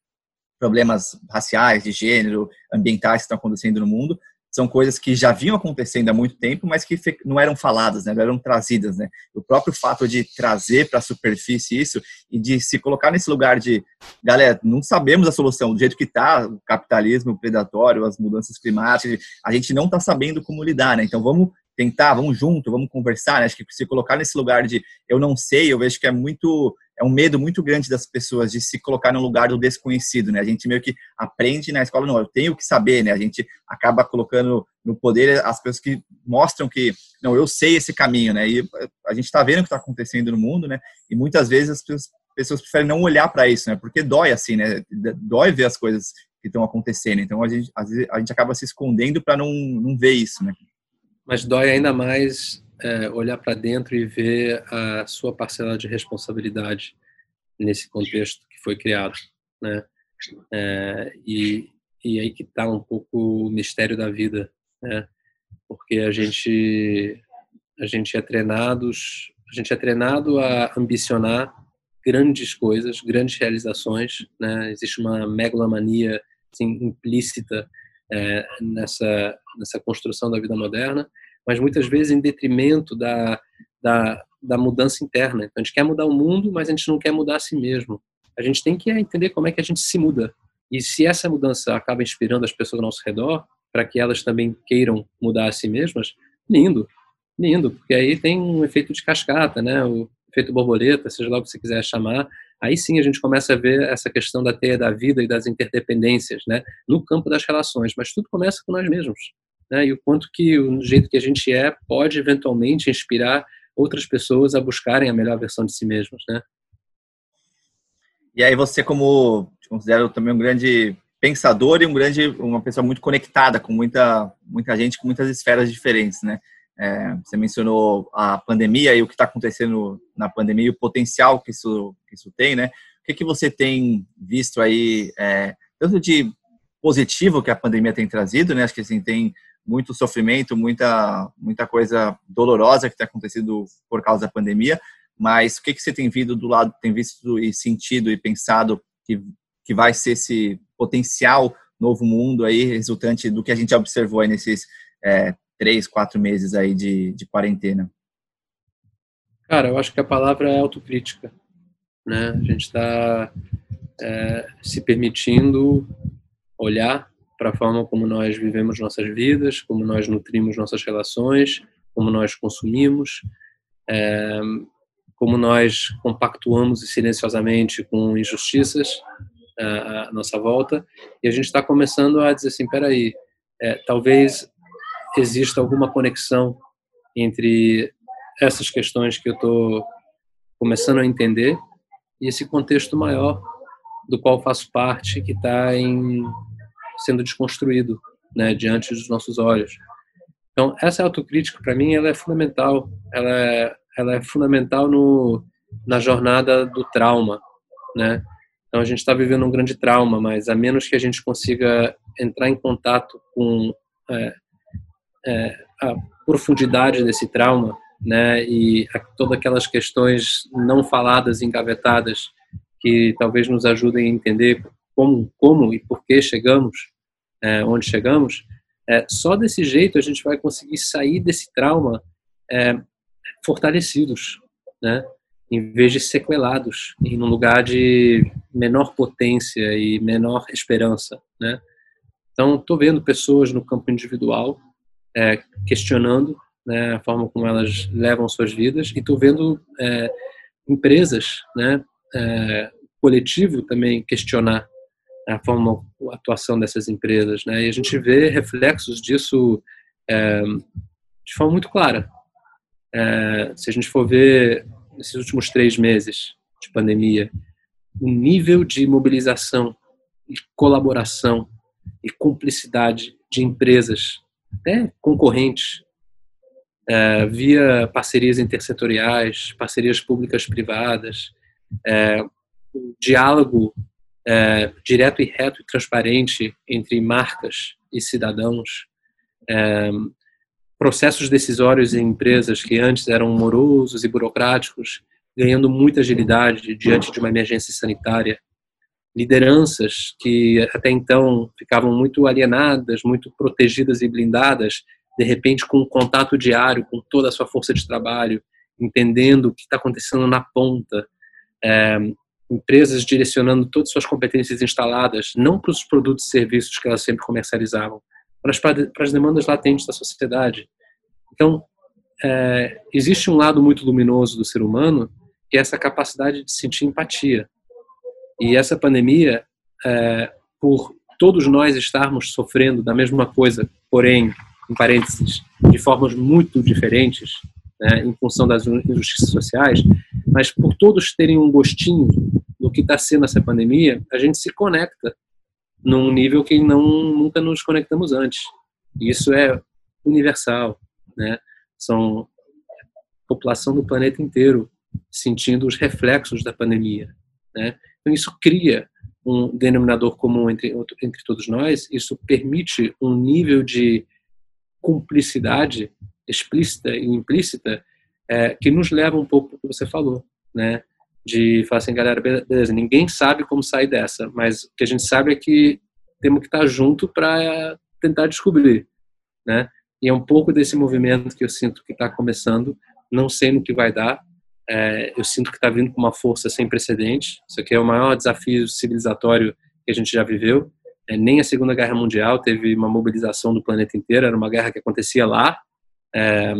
problemas raciais, de gênero, ambientais que estão acontecendo no mundo, são coisas que já vinham acontecendo há muito tempo, mas que não eram faladas, né? não eram trazidas. Né? O próprio fato de trazer para a superfície isso e de se colocar nesse lugar de, galera, não sabemos a solução, do jeito que está o capitalismo predatório, as mudanças climáticas, a gente não está sabendo como lidar, né? então vamos tentar, vamos junto, vamos conversar, né? acho que se colocar nesse lugar de eu não sei, eu vejo que é muito é um medo muito grande das pessoas de se colocar no lugar do desconhecido, né? A gente meio que aprende na escola, não, eu tenho que saber, né? A gente acaba colocando no poder as pessoas que mostram que, não, eu sei esse caminho, né? E a gente está vendo o que está acontecendo no mundo, né? E muitas vezes as pessoas, pessoas preferem não olhar para isso, né? Porque dói assim, né? Dói ver as coisas que estão acontecendo. Então a gente, às vezes, a gente acaba se escondendo para não, não ver isso, né? Mas dói ainda mais é, olhar para dentro e ver a sua parcela de responsabilidade nesse contexto que foi criado, né? É, e, e aí que está um pouco o mistério da vida, né? Porque a gente a gente é treinados, a gente é treinado a ambicionar grandes coisas, grandes realizações, né? Existe uma megalomania assim, implícita é, nessa nessa construção da vida moderna mas muitas vezes em detrimento da, da, da mudança interna. Então, a gente quer mudar o mundo, mas a gente não quer mudar a si mesmo. A gente tem que entender como é que a gente se muda. E se essa mudança acaba inspirando as pessoas ao nosso redor, para que elas também queiram mudar a si mesmas, lindo, lindo, porque aí tem um efeito de cascata, né? O efeito borboleta, seja lá o que você quiser chamar. Aí sim a gente começa a ver essa questão da teia da vida e das interdependências, né? No campo das relações, mas tudo começa com nós mesmos né, e o quanto que o jeito que a gente é pode eventualmente inspirar outras pessoas a buscarem a melhor versão de si mesmos, né? E aí você como te considero também um grande pensador e um grande uma pessoa muito conectada com muita muita gente com muitas esferas diferentes, né? É, você mencionou a pandemia e o que está acontecendo na pandemia e o potencial que isso que isso tem, né? O que que você tem visto aí é, tanto de positivo que a pandemia tem trazido, né? Acho que assim tem muito sofrimento, muita, muita coisa dolorosa que tem acontecido por causa da pandemia. Mas o que, que você tem visto do lado, tem visto e sentido e pensado que, que vai ser esse potencial novo mundo aí, resultante do que a gente observou aí nesses é, três, quatro meses aí de, de quarentena? Cara, eu acho que a palavra é autocrítica. Né? A gente está é, se permitindo olhar para a forma como nós vivemos nossas vidas, como nós nutrimos nossas relações, como nós consumimos, é, como nós compactuamos silenciosamente com injustiças é, à nossa volta, e a gente está começando a dizer assim, peraí, é, talvez exista alguma conexão entre essas questões que eu estou começando a entender e esse contexto maior do qual faço parte, que está em sendo desconstruído né, diante dos nossos olhos. Então, essa autocrítica, para mim, ela é fundamental. Ela é, ela é fundamental no, na jornada do trauma, né? Então, a gente está vivendo um grande trauma, mas a menos que a gente consiga entrar em contato com é, é, a profundidade desse trauma, né, e a, todas aquelas questões não faladas, engavetadas, que talvez nos ajudem a entender como, como e por que chegamos é, onde chegamos, é, só desse jeito a gente vai conseguir sair desse trauma é, fortalecidos, né? em vez de sequelados, em um lugar de menor potência e menor esperança. Né? Então, estou vendo pessoas no campo individual é, questionando né, a forma como elas levam suas vidas e estou vendo é, empresas, né, é, coletivo também questionar a forma, a atuação dessas empresas, né? E a gente vê reflexos disso é, de forma muito clara. É, se a gente for ver nesses últimos três meses de pandemia, o nível de mobilização e colaboração e cumplicidade de empresas, até concorrentes, é, via parcerias intersetoriais, parcerias públicas-privadas, é, o diálogo é, direto e reto e transparente entre marcas e cidadãos, é, processos decisórios em empresas que antes eram morosos e burocráticos, ganhando muita agilidade diante de uma emergência sanitária, lideranças que até então ficavam muito alienadas, muito protegidas e blindadas, de repente com um contato diário com toda a sua força de trabalho, entendendo o que está acontecendo na ponta, é, empresas direcionando todas as suas competências instaladas, não para os produtos e serviços que elas sempre comercializavam, mas para, para as demandas latentes da sociedade. Então, é, existe um lado muito luminoso do ser humano, que é essa capacidade de sentir empatia. E essa pandemia, é, por todos nós estarmos sofrendo da mesma coisa, porém, em parênteses, de formas muito diferentes, né, em função das injustiças sociais, mas por todos terem um gostinho do que está sendo essa pandemia, a gente se conecta num nível que não nunca nos conectamos antes. E isso é universal, né? São a população do planeta inteiro sentindo os reflexos da pandemia, né? Então isso cria um denominador comum entre entre todos nós. Isso permite um nível de cumplicidade explícita e implícita é, que nos leva um pouco para o que você falou, né? De falar assim, galera, beleza, ninguém sabe como sair dessa, mas o que a gente sabe é que temos que estar junto para tentar descobrir, né? E é um pouco desse movimento que eu sinto que está começando, não sei no que vai dar, é, eu sinto que está vindo com uma força sem precedente. Isso aqui é o maior desafio civilizatório que a gente já viveu. É, nem a Segunda Guerra Mundial teve uma mobilização do planeta inteiro, era uma guerra que acontecia lá, é,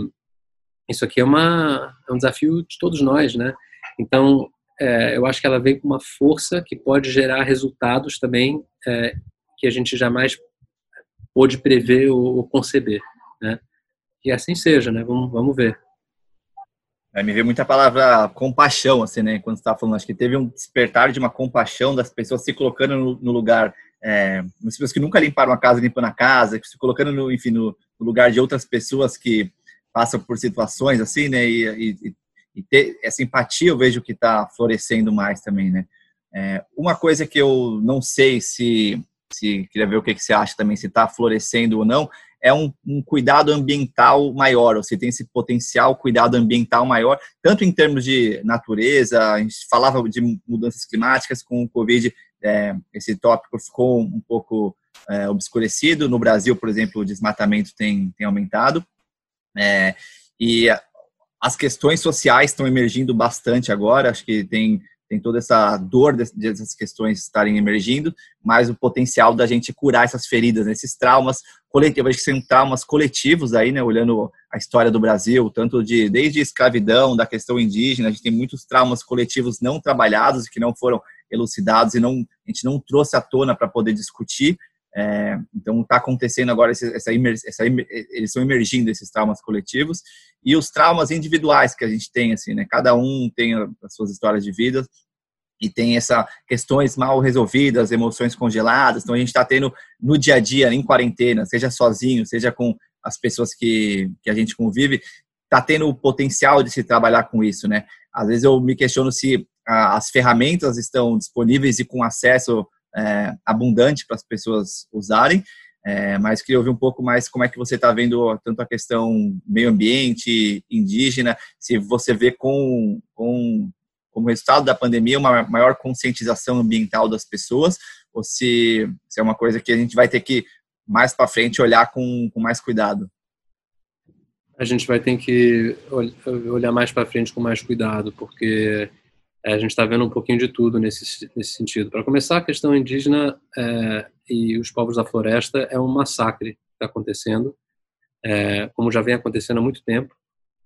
isso aqui é, uma, é um desafio de todos nós, né? Então, é, eu acho que ela vem com uma força que pode gerar resultados também é, que a gente jamais pôde prever ou, ou, conceber, né? E assim seja, né? Vamos, vamos ver. É, me veio muita palavra compaixão, assim, né? Quando estava falando, acho que teve um despertar de uma compaixão das pessoas se colocando no, no lugar, é, pessoas que nunca limparam a casa limpando a casa, se colocando, no, enfim, no, no lugar de outras pessoas que passam por situações assim, né? E, e, e ter essa empatia eu vejo que está florescendo mais também, né? É, uma coisa que eu não sei se, se queria ver o que, que você acha também, se está florescendo ou não, é um, um, cuidado ambiental maior, ou se tem esse potencial cuidado ambiental maior, tanto em termos de natureza, a gente falava de mudanças climáticas com o Covid, é, esse tópico ficou um pouco é, obscurecido. No Brasil, por exemplo, o desmatamento tem, tem aumentado. É, e as questões sociais estão emergindo bastante agora. Acho que tem, tem toda essa dor dessas questões estarem emergindo, mas o potencial da gente curar essas feridas, né, esses traumas coletivos. Acho que são traumas coletivos aí, né? Olhando a história do Brasil, tanto de desde a escravidão, da questão indígena, a gente tem muitos traumas coletivos não trabalhados que não foram elucidados e não a gente não trouxe à tona para poder discutir. É, então está acontecendo agora essa, essa, essa, eles estão emergindo esses traumas coletivos e os traumas individuais que a gente tem assim, né? Cada um tem as suas histórias de vida e tem essas questões mal resolvidas, emoções congeladas. Então a gente está tendo no dia a dia, em quarentena, seja sozinho, seja com as pessoas que, que a gente convive, está tendo o potencial de se trabalhar com isso, né? Às vezes eu me questiono se as ferramentas estão disponíveis e com acesso é, abundante para as pessoas usarem. É, mas queria ouvir um pouco mais como é que você está vendo tanto a questão meio ambiente, indígena, se você vê com, com como resultado da pandemia uma maior conscientização ambiental das pessoas, ou se, se é uma coisa que a gente vai ter que mais para frente olhar com, com mais cuidado. A gente vai ter que olhar mais para frente com mais cuidado, porque a gente está vendo um pouquinho de tudo nesse, nesse sentido. Para começar, a questão indígena é, e os povos da floresta é um massacre que está acontecendo, é, como já vem acontecendo há muito tempo,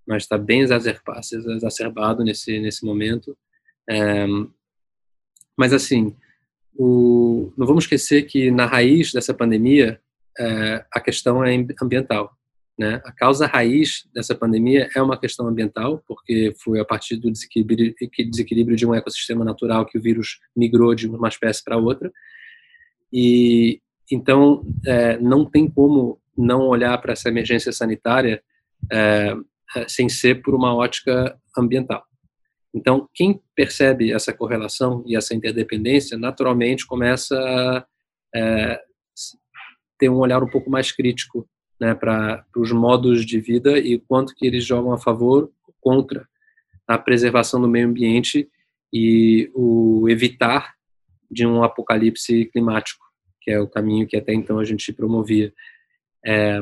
mas está bem exacerbado nesse, nesse momento. É, mas, assim, o, não vamos esquecer que na raiz dessa pandemia é, a questão é ambiental. Né? A causa raiz dessa pandemia é uma questão ambiental, porque foi a partir do desequilíbrio, desequilíbrio de um ecossistema natural que o vírus migrou de uma espécie para outra. E então é, não tem como não olhar para essa emergência sanitária é, é, sem ser por uma ótica ambiental. Então, quem percebe essa correlação e essa interdependência, naturalmente começa a é, ter um olhar um pouco mais crítico né, para os modos de vida e quanto que eles jogam a favor ou contra a preservação do meio ambiente e o evitar de um apocalipse climático, que é o caminho que até então a gente promovia. É,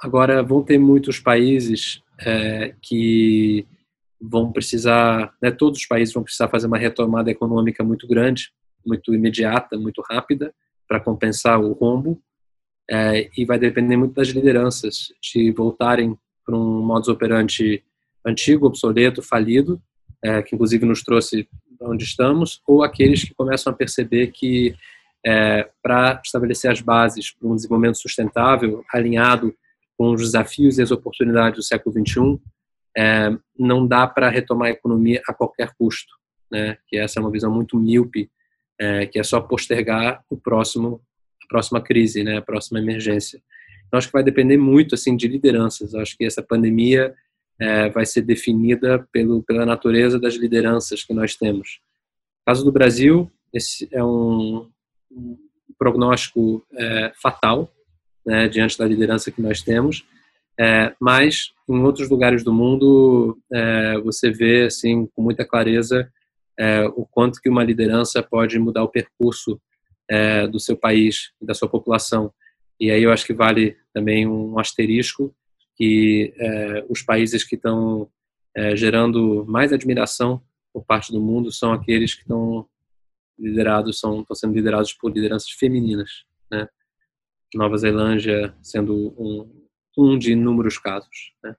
agora, vão ter muitos países é, que vão precisar, né, todos os países vão precisar fazer uma retomada econômica muito grande, muito imediata, muito rápida, para compensar o rombo é, e vai depender muito das lideranças de voltarem para um modus operandi antigo, obsoleto, falido, é, que inclusive nos trouxe onde estamos, ou aqueles que começam a perceber que é, para estabelecer as bases para um desenvolvimento sustentável, alinhado com os desafios e as oportunidades do século XXI, é, não dá para retomar a economia a qualquer custo, né? Que essa é uma visão muito míope, é, que é só postergar o próximo próxima crise, né, a próxima emergência. Então, acho que vai depender muito assim de lideranças. Acho que essa pandemia é, vai ser definida pelo, pela natureza das lideranças que nós temos. No caso do Brasil, esse é um, um prognóstico é, fatal né, diante da liderança que nós temos. É, mas em outros lugares do mundo é, você vê assim com muita clareza é, o quanto que uma liderança pode mudar o percurso é, do seu país e da sua população. E aí eu acho que vale também um asterisco que é, os países que estão é, gerando mais admiração por parte do mundo são aqueles que estão liderados, são, estão sendo liderados por lideranças femininas, né? Nova Zelândia sendo um, um de inúmeros casos, né?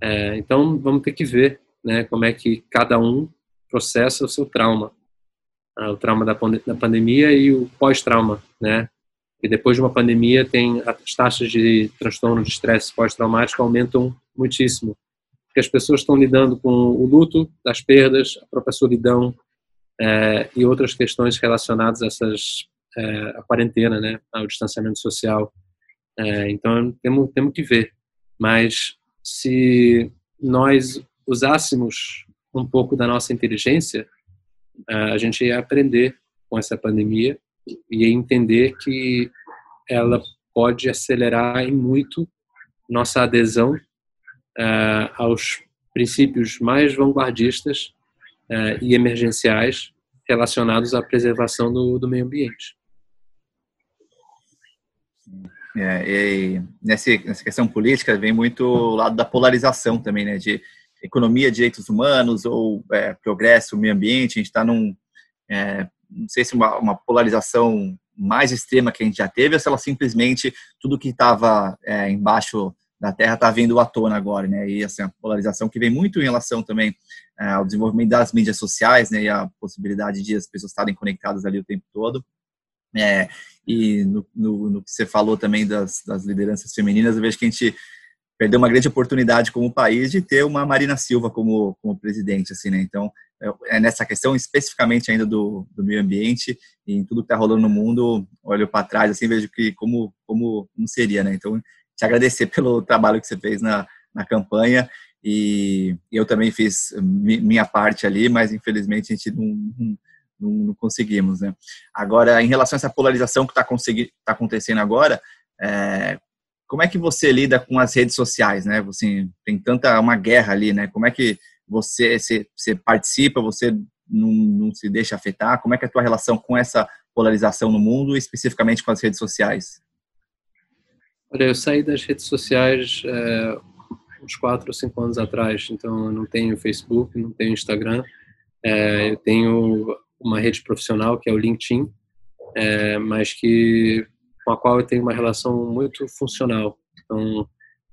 É, então vamos ter que ver, né, como é que cada um processa o seu trauma o trauma da, da pandemia e o pós-trauma, né? E depois de uma pandemia, tem as taxas de transtorno de estresse pós-traumático aumentam muitíssimo, porque as pessoas estão lidando com o luto das perdas, a própria solidão é, e outras questões relacionadas a essas é, a quarentena, né, ao distanciamento social. É, então temos temos que ver, mas se nós usássemos um pouco da nossa inteligência a gente ia aprender com essa pandemia e entender que ela pode acelerar em muito nossa adesão uh, aos princípios mais vanguardistas uh, e emergenciais relacionados à preservação do, do meio ambiente. É, e nessa, nessa questão política vem muito o lado da polarização também, né? De economia, direitos humanos ou é, progresso, meio ambiente. A gente está num, é, não sei se uma, uma, polarização mais extrema que a gente já teve ou se ela simplesmente tudo que estava é, embaixo da Terra está vindo à tona agora, né? E assim, a polarização que vem muito em relação também é, ao desenvolvimento das mídias sociais, né? E a possibilidade de as pessoas estarem conectadas ali o tempo todo. É, e no, no, no, que você falou também das, das lideranças femininas, eu vejo que a gente perdeu uma grande oportunidade como país de ter uma Marina Silva como, como presidente, assim, né? Então, é, é nessa questão especificamente ainda do, do meio ambiente e em tudo que está rolando no mundo, olho para trás, assim, vejo que como, como, como seria, né? Então, te agradecer pelo trabalho que você fez na, na campanha e eu também fiz minha parte ali, mas infelizmente a gente não, não, não, não conseguimos, né? Agora, em relação a essa polarização que está tá acontecendo agora, é, como é que você lida com as redes sociais, né? Você tem tanta uma guerra ali, né? Como é que você, você participa, você não, não, se deixa afetar? Como é que é a tua relação com essa polarização no mundo, especificamente com as redes sociais? Olha, eu saí das redes sociais é, uns quatro ou cinco anos atrás, então eu não tenho Facebook, não tenho Instagram, é, eu tenho uma rede profissional que é o LinkedIn, é, mas que com a qual eu tenho uma relação muito funcional. Então,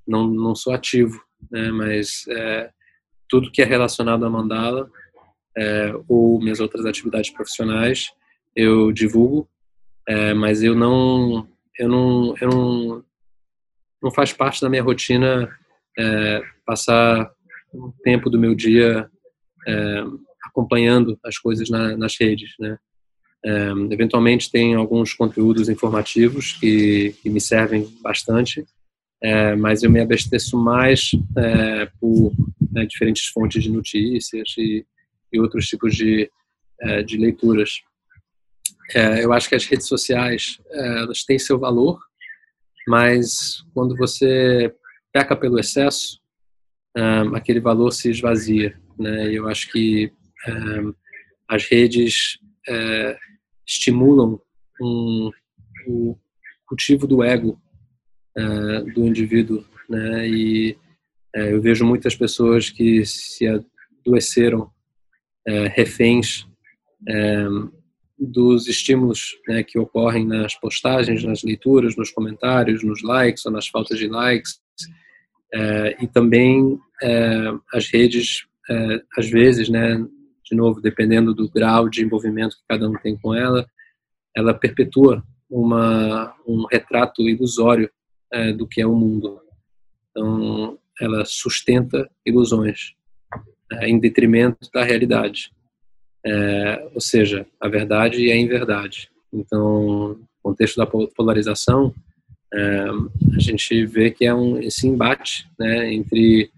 não, não sou ativo, né, mas é, tudo que é relacionado a mandala é, ou minhas outras atividades profissionais eu divulgo, é, mas eu não, eu não, eu não, não faz parte da minha rotina é, passar um tempo do meu dia é, acompanhando as coisas na, nas redes, né? Eventualmente tem alguns conteúdos informativos que, que me servem bastante, é, mas eu me abasteço mais é, por né, diferentes fontes de notícias e, e outros tipos de, é, de leituras. Eu acho que as redes sociais elas têm seu valor, mas quando você peca pelo excesso, aquele valor se esvazia. Né? Eu acho que as redes uh, estimulam um, o cultivo do ego uh, do indivíduo. Né? E uh, eu vejo muitas pessoas que se adoeceram reféns dos estímulos né, que ocorrem nas postagens, nas leituras, nos comentários, nos likes ou nas faltas de likes, é, e também é, as redes, é, às vezes, né, de novo, dependendo do grau de envolvimento que cada um tem com ela, ela perpetua uma, um retrato ilusório é, do que é o mundo. Então, ela sustenta ilusões é, em detrimento da realidade. É, ou seja, a verdade e a inverdade. Então, no contexto da polarização, é, a gente vê que é um, esse embate né, entre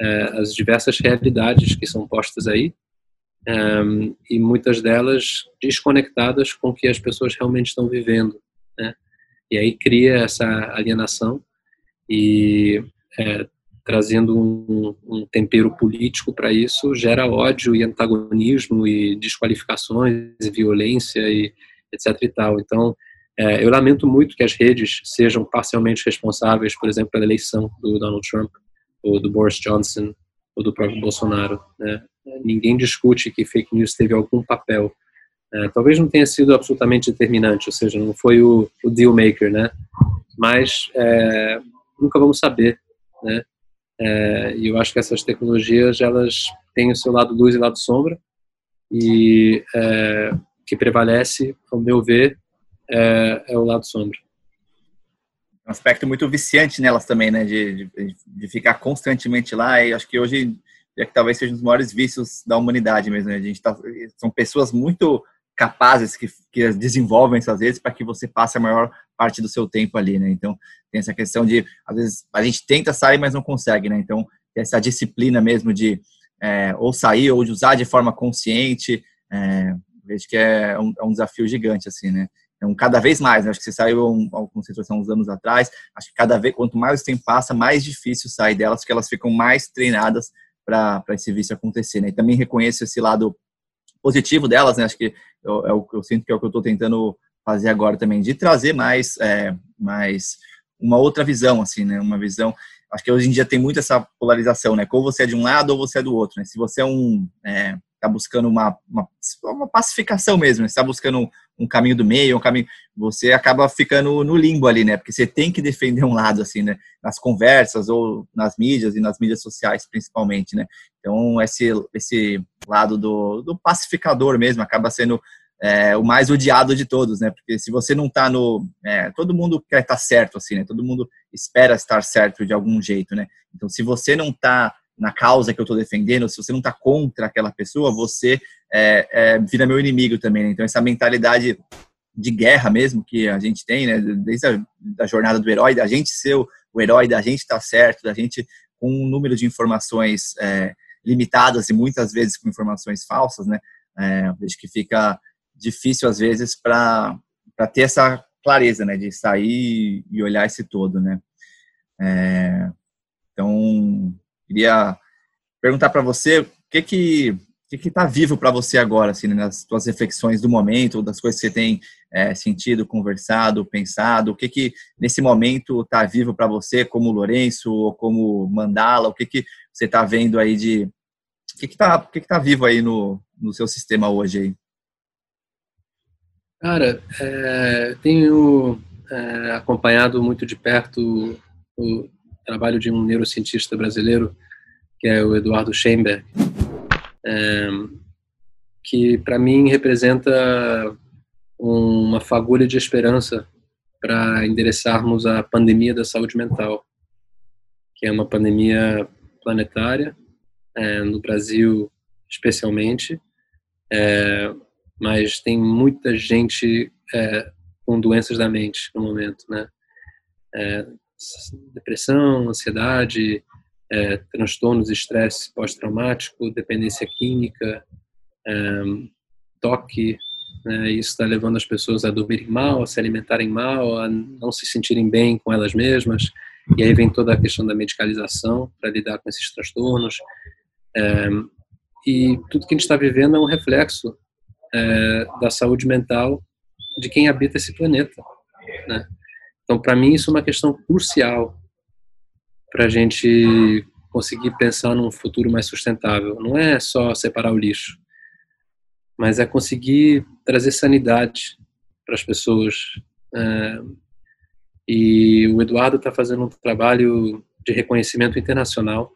é, as diversas realidades que são postas aí é, e muitas delas desconectadas com o que as pessoas realmente estão vivendo. Né? E aí cria essa alienação e é, trazendo um, um, tempero político para isso, gera ódio e antagonismo e desqualificações e violência e etc e tal. Então, é, eu lamento muito que as redes sejam parcialmente responsáveis, por exemplo, pela eleição do Donald Trump ou do Boris Johnson ou do próprio Bolsonaro. Né? Ninguém discute que fake news teve algum papel. É, talvez não tenha sido absolutamente determinante, ou seja, não foi o, o deal maker, né? Mas é, nunca vamos saber, né? É, e eu acho que essas tecnologias elas têm o seu lado luz e lado sombra e é, que prevalece, ao meu ver, é, é, o lado sombra. Um aspecto muito viciante nelas também, né, de, de, de ficar constantemente lá. E acho que hoje é que talvez seja um dos maiores vícios da humanidade mesmo. Né? A gente tá, são pessoas muito capazes que, que desenvolvem essas redes para que você passe a maior parte do seu tempo ali, né? Então, tem essa questão de, às vezes, a gente tenta sair, mas não consegue, né? Então, essa disciplina mesmo de é, ou sair ou de usar de forma consciente, é, vejo que é um, é um, desafio gigante, assim, né? Então, cada vez mais, né? acho que você saiu um, com situação uns anos atrás, acho que cada vez, quanto mais o tempo passa, mais difícil sair delas, porque elas ficam mais treinadas para esse vício acontecer, né? E também reconheço esse lado positivo delas, né? Acho que eu, é o que eu sinto que é o que eu estou tentando fazer agora também, de trazer mais, é, mais uma outra visão, assim, né? Uma visão. Acho que hoje em dia tem muito essa polarização, né? Ou você é de um lado ou você é do outro, né? Se você é um é, tá buscando uma, uma, uma pacificação mesmo, né? está buscando um caminho do meio, um caminho, você acaba ficando no limbo ali, né? Porque você tem que defender um lado, assim, né? Nas conversas ou nas mídias e nas mídias sociais, principalmente, né? Então, esse, esse lado do, do pacificador mesmo acaba sendo é, o mais odiado de todos, né? Porque se você não tá no. É, todo mundo quer estar tá certo, assim, né? Todo mundo espera estar certo de algum jeito, né? Então, se você não tá na causa que eu estou defendendo, se você não está contra aquela pessoa, você é, é, vira meu inimigo também. Né? Então, essa mentalidade de guerra mesmo que a gente tem, né? desde a da jornada do herói, da gente ser o, o herói, da gente estar tá certo, da gente com um número de informações é, limitadas e muitas vezes com informações falsas, né? É, vejo que fica difícil às vezes para ter essa clareza, né, de sair e olhar esse todo, né. É, então, queria perguntar para você o que que que está vivo para você agora, assim, nas suas reflexões do momento, das coisas que você tem é, sentido, conversado, pensado? O que que nesse momento está vivo para você, como Lourenço ou como Mandala? O que que você está vendo aí de o que que está que que tá vivo aí no, no seu sistema hoje aí? Cara, é, tenho é, acompanhado muito de perto o trabalho de um neurocientista brasileiro que é o Eduardo Schemberg é, que para mim representa uma fagulha de esperança para endereçarmos a pandemia da saúde mental, que é uma pandemia planetária, é, no Brasil especialmente, é, mas tem muita gente é, com doenças da mente no momento, né? Depressão, ansiedade, é, transtornos estresse pós-traumático, dependência química, é, toque. Né, isso está levando as pessoas a dormirem mal, a se alimentarem mal, a não se sentirem bem com elas mesmas. E aí vem toda a questão da medicalização para lidar com esses transtornos. É, e tudo que a gente está vivendo é um reflexo é, da saúde mental de quem habita esse planeta. Né? Então, para mim, isso é uma questão crucial para a gente conseguir pensar num futuro mais sustentável. Não é só separar o lixo, mas é conseguir trazer sanidade para as pessoas. É, e o Eduardo está fazendo um trabalho de reconhecimento internacional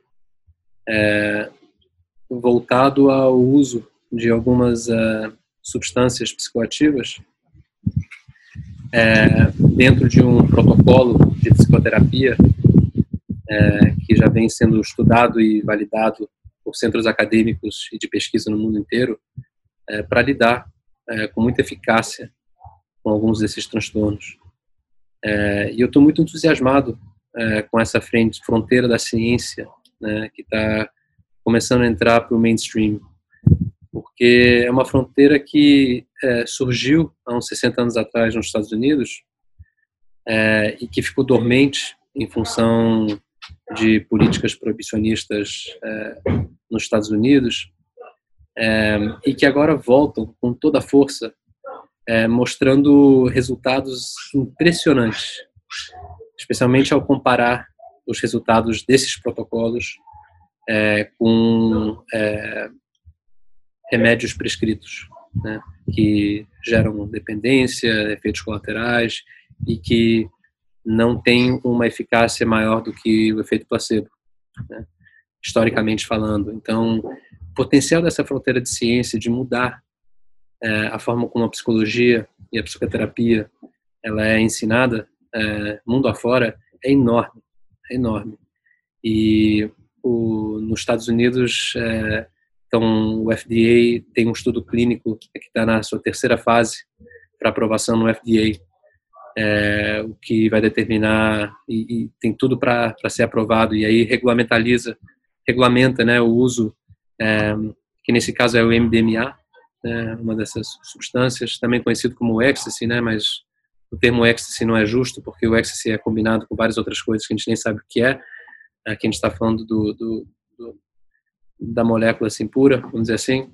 é, voltado ao uso de algumas é, substâncias psicoativas é, dentro de um protocolo de psicoterapia é, que já vem sendo estudado e validado por centros acadêmicos e de pesquisa no mundo inteiro, é, para lidar é, com muita eficácia com alguns desses transtornos. É, e eu estou muito entusiasmado é, com essa frente, fronteira da ciência, né, que está começando a entrar para o mainstream, porque é uma fronteira que é, surgiu há uns 60 anos atrás nos Estados Unidos e que ficou dormente em função de políticas proibicionistas é, nos Estados Unidos é, e que agora voltam com toda a força, é, mostrando resultados impressionantes, especialmente ao comparar os resultados desses protocolos com remédios prescritos, né, que geram dependência, efeitos colaterais e que não tem uma eficácia maior do que o efeito placebo, né? historicamente falando. Então, o potencial dessa fronteira de ciência de mudar é, a forma como a psicologia e a psicoterapia ela é ensinada é, mundo afora é enorme, é enorme. E o, nos Estados Unidos, é, então o FDA tem um estudo clínico que está na sua terceira fase para aprovação no FDA é, o que vai determinar e, e tem tudo para ser aprovado e aí regulamentaliza, regulamenta, né, o uso é, que nesse caso é o MDMA, né, uma dessas substâncias, também conhecido como ecstasy, né, mas o termo ecstasy não é justo porque o ecstasy é combinado com várias outras coisas que a gente nem sabe o que é. Aqui a gente está falando do, do, da molécula assim pura, vamos dizer assim.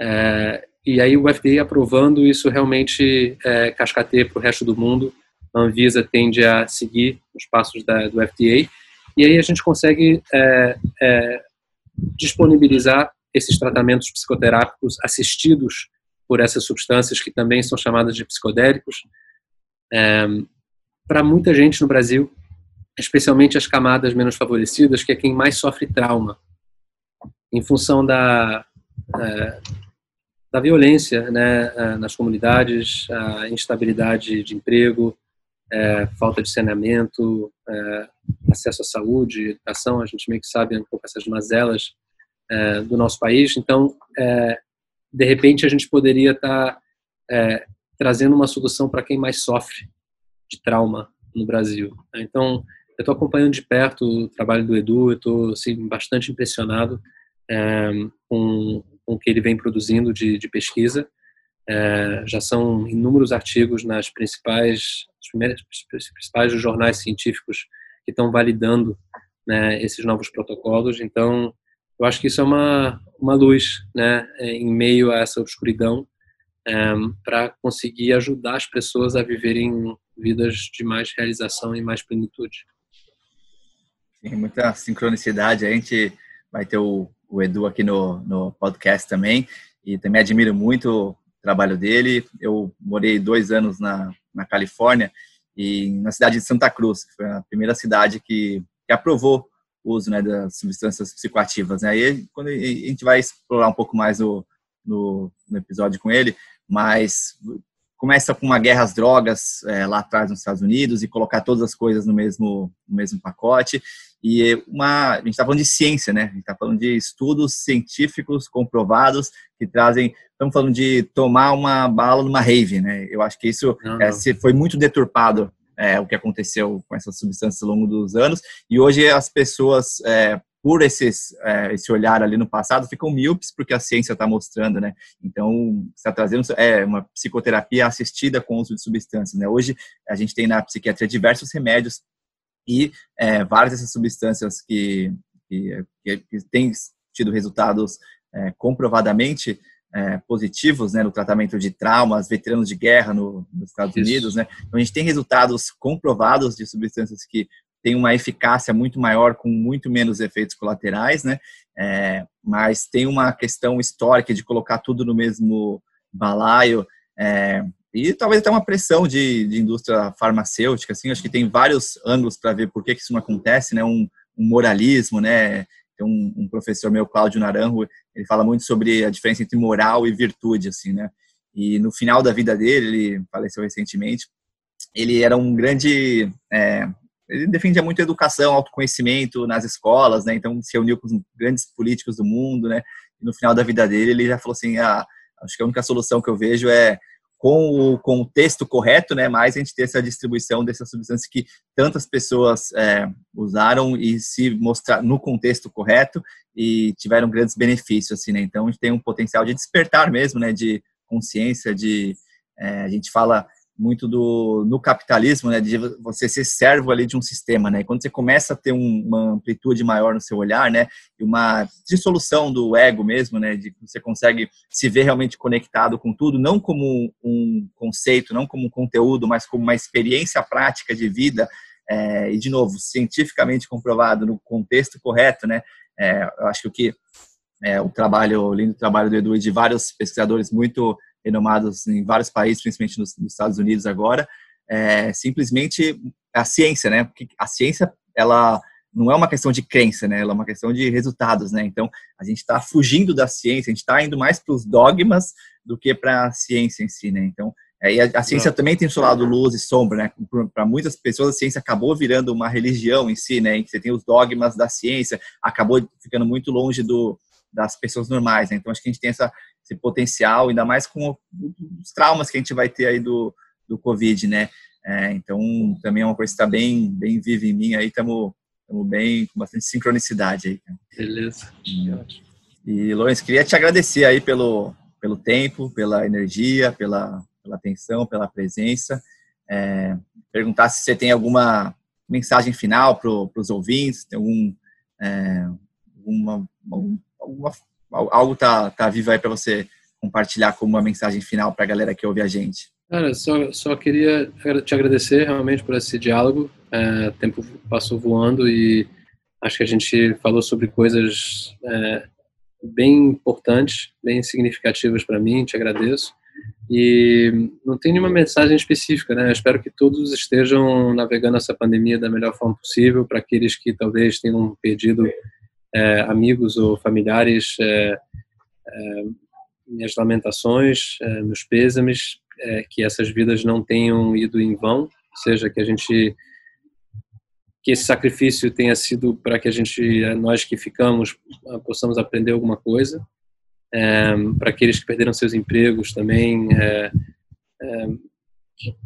É, e aí o FDA aprovando isso realmente é, cascateia para o resto do mundo. A Anvisa tende a seguir os passos da, do FDA e aí a gente consegue é, é, disponibilizar esses tratamentos psicoterápicos assistidos por essas substâncias que também são chamadas de psicodélicos é, para muita gente no Brasil, especialmente as camadas menos favorecidas, que é quem mais sofre trauma em função da é, da violência né, eh, nas comunidades, a instabilidade de emprego, é, falta de saneamento, é, acesso à saúde, educação, a gente meio que sabe um pouco essas mazelas é, do nosso país. Então, de repente, a gente poderia estar tá, trazendo uma solução para quem mais sofre de trauma no Brasil. Então, eu estou acompanhando de perto o trabalho do Edu, eu estou assim, bastante impressionado com com o que ele vem produzindo de, de pesquisa. É, já são inúmeros artigos nas principais, principais jornais científicos que estão validando né, esses novos protocolos. Então, eu acho que isso é uma, uma luz né, em meio a essa obscuridão é, para conseguir ajudar as pessoas a viverem vidas de mais realização e mais plenitude. Sim, muita sincronicidade. A gente vai ter o, o Edu aqui no, no podcast também e também admiro muito o trabalho dele. Eu morei dois anos na, na Califórnia e na cidade de Santa Cruz, que foi a primeira cidade que, que aprovou o uso né, das substâncias psicoativas. Né? Aí, quando a gente vai explorar um pouco mais o, no, no episódio com ele, mas começa com uma guerra às drogas é, lá atrás nos Estados Unidos e colocar todas as coisas no mesmo, no mesmo pacote. E uma, a gente está falando de ciência, né? A gente está falando de estudos científicos comprovados que trazem. Estamos falando de tomar uma bala numa rave, né? Eu acho que isso é, foi muito deturpado é, o que aconteceu com essas substâncias ao longo dos anos. E hoje as pessoas é, por esses, é, esse olhar ali no passado, ficam míopes porque a ciência está mostrando, né? Então, está trazendo é, uma psicoterapia assistida com o uso de substâncias, né? Hoje, a gente tem na psiquiatria diversos remédios e é, várias dessas substâncias que, que, que têm tido resultados é, comprovadamente é, positivos né, no tratamento de traumas, veteranos de guerra no, nos Estados Isso. Unidos. Né? Então, a gente tem resultados comprovados de substâncias que tem uma eficácia muito maior com muito menos efeitos colaterais, né? É, mas tem uma questão histórica de colocar tudo no mesmo balaio é, e talvez até uma pressão de, de, indústria farmacêutica, assim, acho que tem vários ângulos para ver por que, que isso não acontece, né? Um, um moralismo, né? Tem um, um, professor meu, Cláudio Naranjo, ele fala muito sobre a diferença entre moral e virtude, assim, né? E no final da vida dele, ele faleceu recentemente, ele era um grande é, ele defendia muito educação, autoconhecimento nas escolas, né? Então se reuniu com os grandes políticos do mundo, né? E no final da vida dele ele já falou assim, ah, acho que a única solução que eu vejo é com o contexto correto, né? Mais a gente ter essa distribuição dessas substâncias que tantas pessoas é, usaram e se mostrar no contexto correto e tiveram grandes benefícios, assim, né? Então a gente tem um potencial de despertar mesmo, né? De consciência, de é, a gente fala muito do no capitalismo, né, de você ser servo ali de um sistema, né? E quando você começa a ter um, uma amplitude maior no seu olhar, né, e uma dissolução do ego mesmo, né, de você consegue se ver realmente conectado com tudo, não como um conceito, não como um conteúdo, mas como uma experiência prática de vida. É, e de novo, cientificamente comprovado no contexto correto, né? É, eu acho que o que é, o trabalho, o lindo trabalho do Edu e de vários pesquisadores muito renomados em vários países, principalmente nos, nos Estados Unidos agora, é simplesmente a ciência, né? Porque a ciência, ela não é uma questão de crença, né? Ela é uma questão de resultados, né? Então, a gente está fugindo da ciência, a gente está indo mais para os dogmas do que para a ciência em si, né? Então, é, a, a, ciência não. também tem o seu lado luz e sombra, né? Para muitas pessoas, a ciência acabou virando uma religião em si, né? Em que você tem os dogmas da ciência, acabou ficando muito longe do, das pessoas normais, né? Então, acho que a gente tem essa esse potencial, ainda mais com os traumas que a gente vai ter aí do, do Covid, né? É, então, também é uma coisa que está bem, bem viva em mim aí, estamos bem, com bastante sincronicidade aí. Beleza. E, Lourenço, queria te agradecer aí pelo, pelo tempo, pela energia, pela, pela atenção, pela presença. É, perguntar se você tem alguma mensagem final para os ouvintes, tem algum, é, alguma, alguma algo tá, tá vivo aí para você compartilhar como uma mensagem final para a galera que ouve a gente? Cara, só, só queria te agradecer realmente por esse diálogo. É, o tempo passou voando e acho que a gente falou sobre coisas é, bem importantes, bem significativas para mim. Te agradeço. E não tem nenhuma mensagem específica, né? Eu espero que todos estejam navegando essa pandemia da melhor forma possível. Para aqueles que talvez tenham perdido é, amigos ou familiares, é, é, minhas lamentações, é, meus pêsames, que essas vidas não tenham ido em vão, ou seja, que a gente que esse sacrifício tenha sido para que a gente, nós que ficamos, possamos aprender alguma coisa, para aqueles que perderam seus empregos também,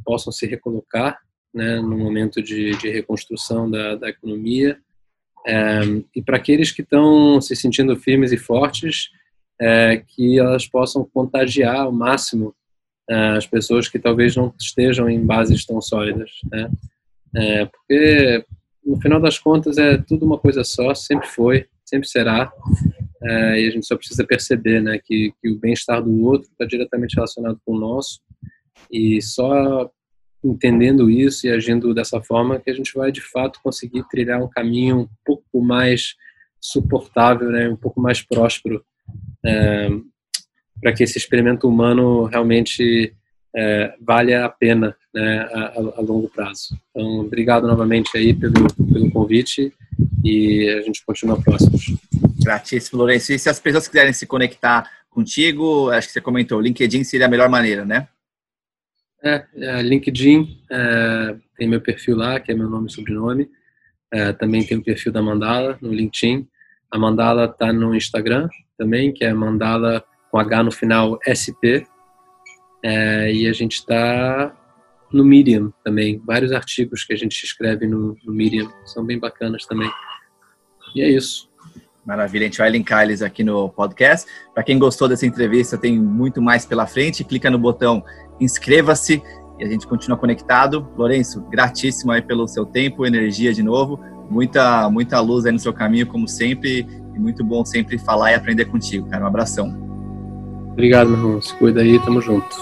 possam se recolocar, né, no momento de, de reconstrução da, da economia, é, e para aqueles que estão se sentindo firmes e fortes, é, que elas possam contagiar ao máximo uh, as pessoas que talvez não estejam em bases tão sólidas, né? É, porque no final das contas é tudo uma coisa só, sempre foi, sempre será, é, e a gente só precisa perceber, né, que, que o bem-estar do outro está diretamente relacionado com o nosso, e só entendendo isso e agindo dessa forma que a gente vai de fato conseguir trilhar um caminho um pouco mais suportável, né, um pouco mais próspero, é, para que esse experimento humano realmente é, valha a pena né, a, a, longo prazo. Então, obrigado novamente aí pelo, pelo convite e a gente continua próximos. Gratíssimo, Lourenço. E se as pessoas quiserem se conectar contigo, acho que você comentou, LinkedIn seria a melhor maneira, né? É, é LinkedIn, é, tem meu perfil lá, que é meu nome e sobrenome. É, também tem o perfil da Mandala no LinkedIn. A Mandala está no Instagram também, que é Mandala com H no final SP. É, e a gente está no Medium também. Vários artigos que a gente escreve no, no Medium são bem bacanas também. E é isso. Maravilha, a gente vai linkar eles aqui no podcast. Para quem gostou dessa entrevista, tem muito mais pela frente. Clica no botão inscreva-se e a gente continua conectado. Lourenço, gratíssimo aí pelo seu tempo, energia de novo. Muita, muita luz aí no seu caminho, como sempre. E muito bom sempre falar e aprender contigo, cara. Um abração. Obrigado, meu irmão. Se cuida aí, tamo junto.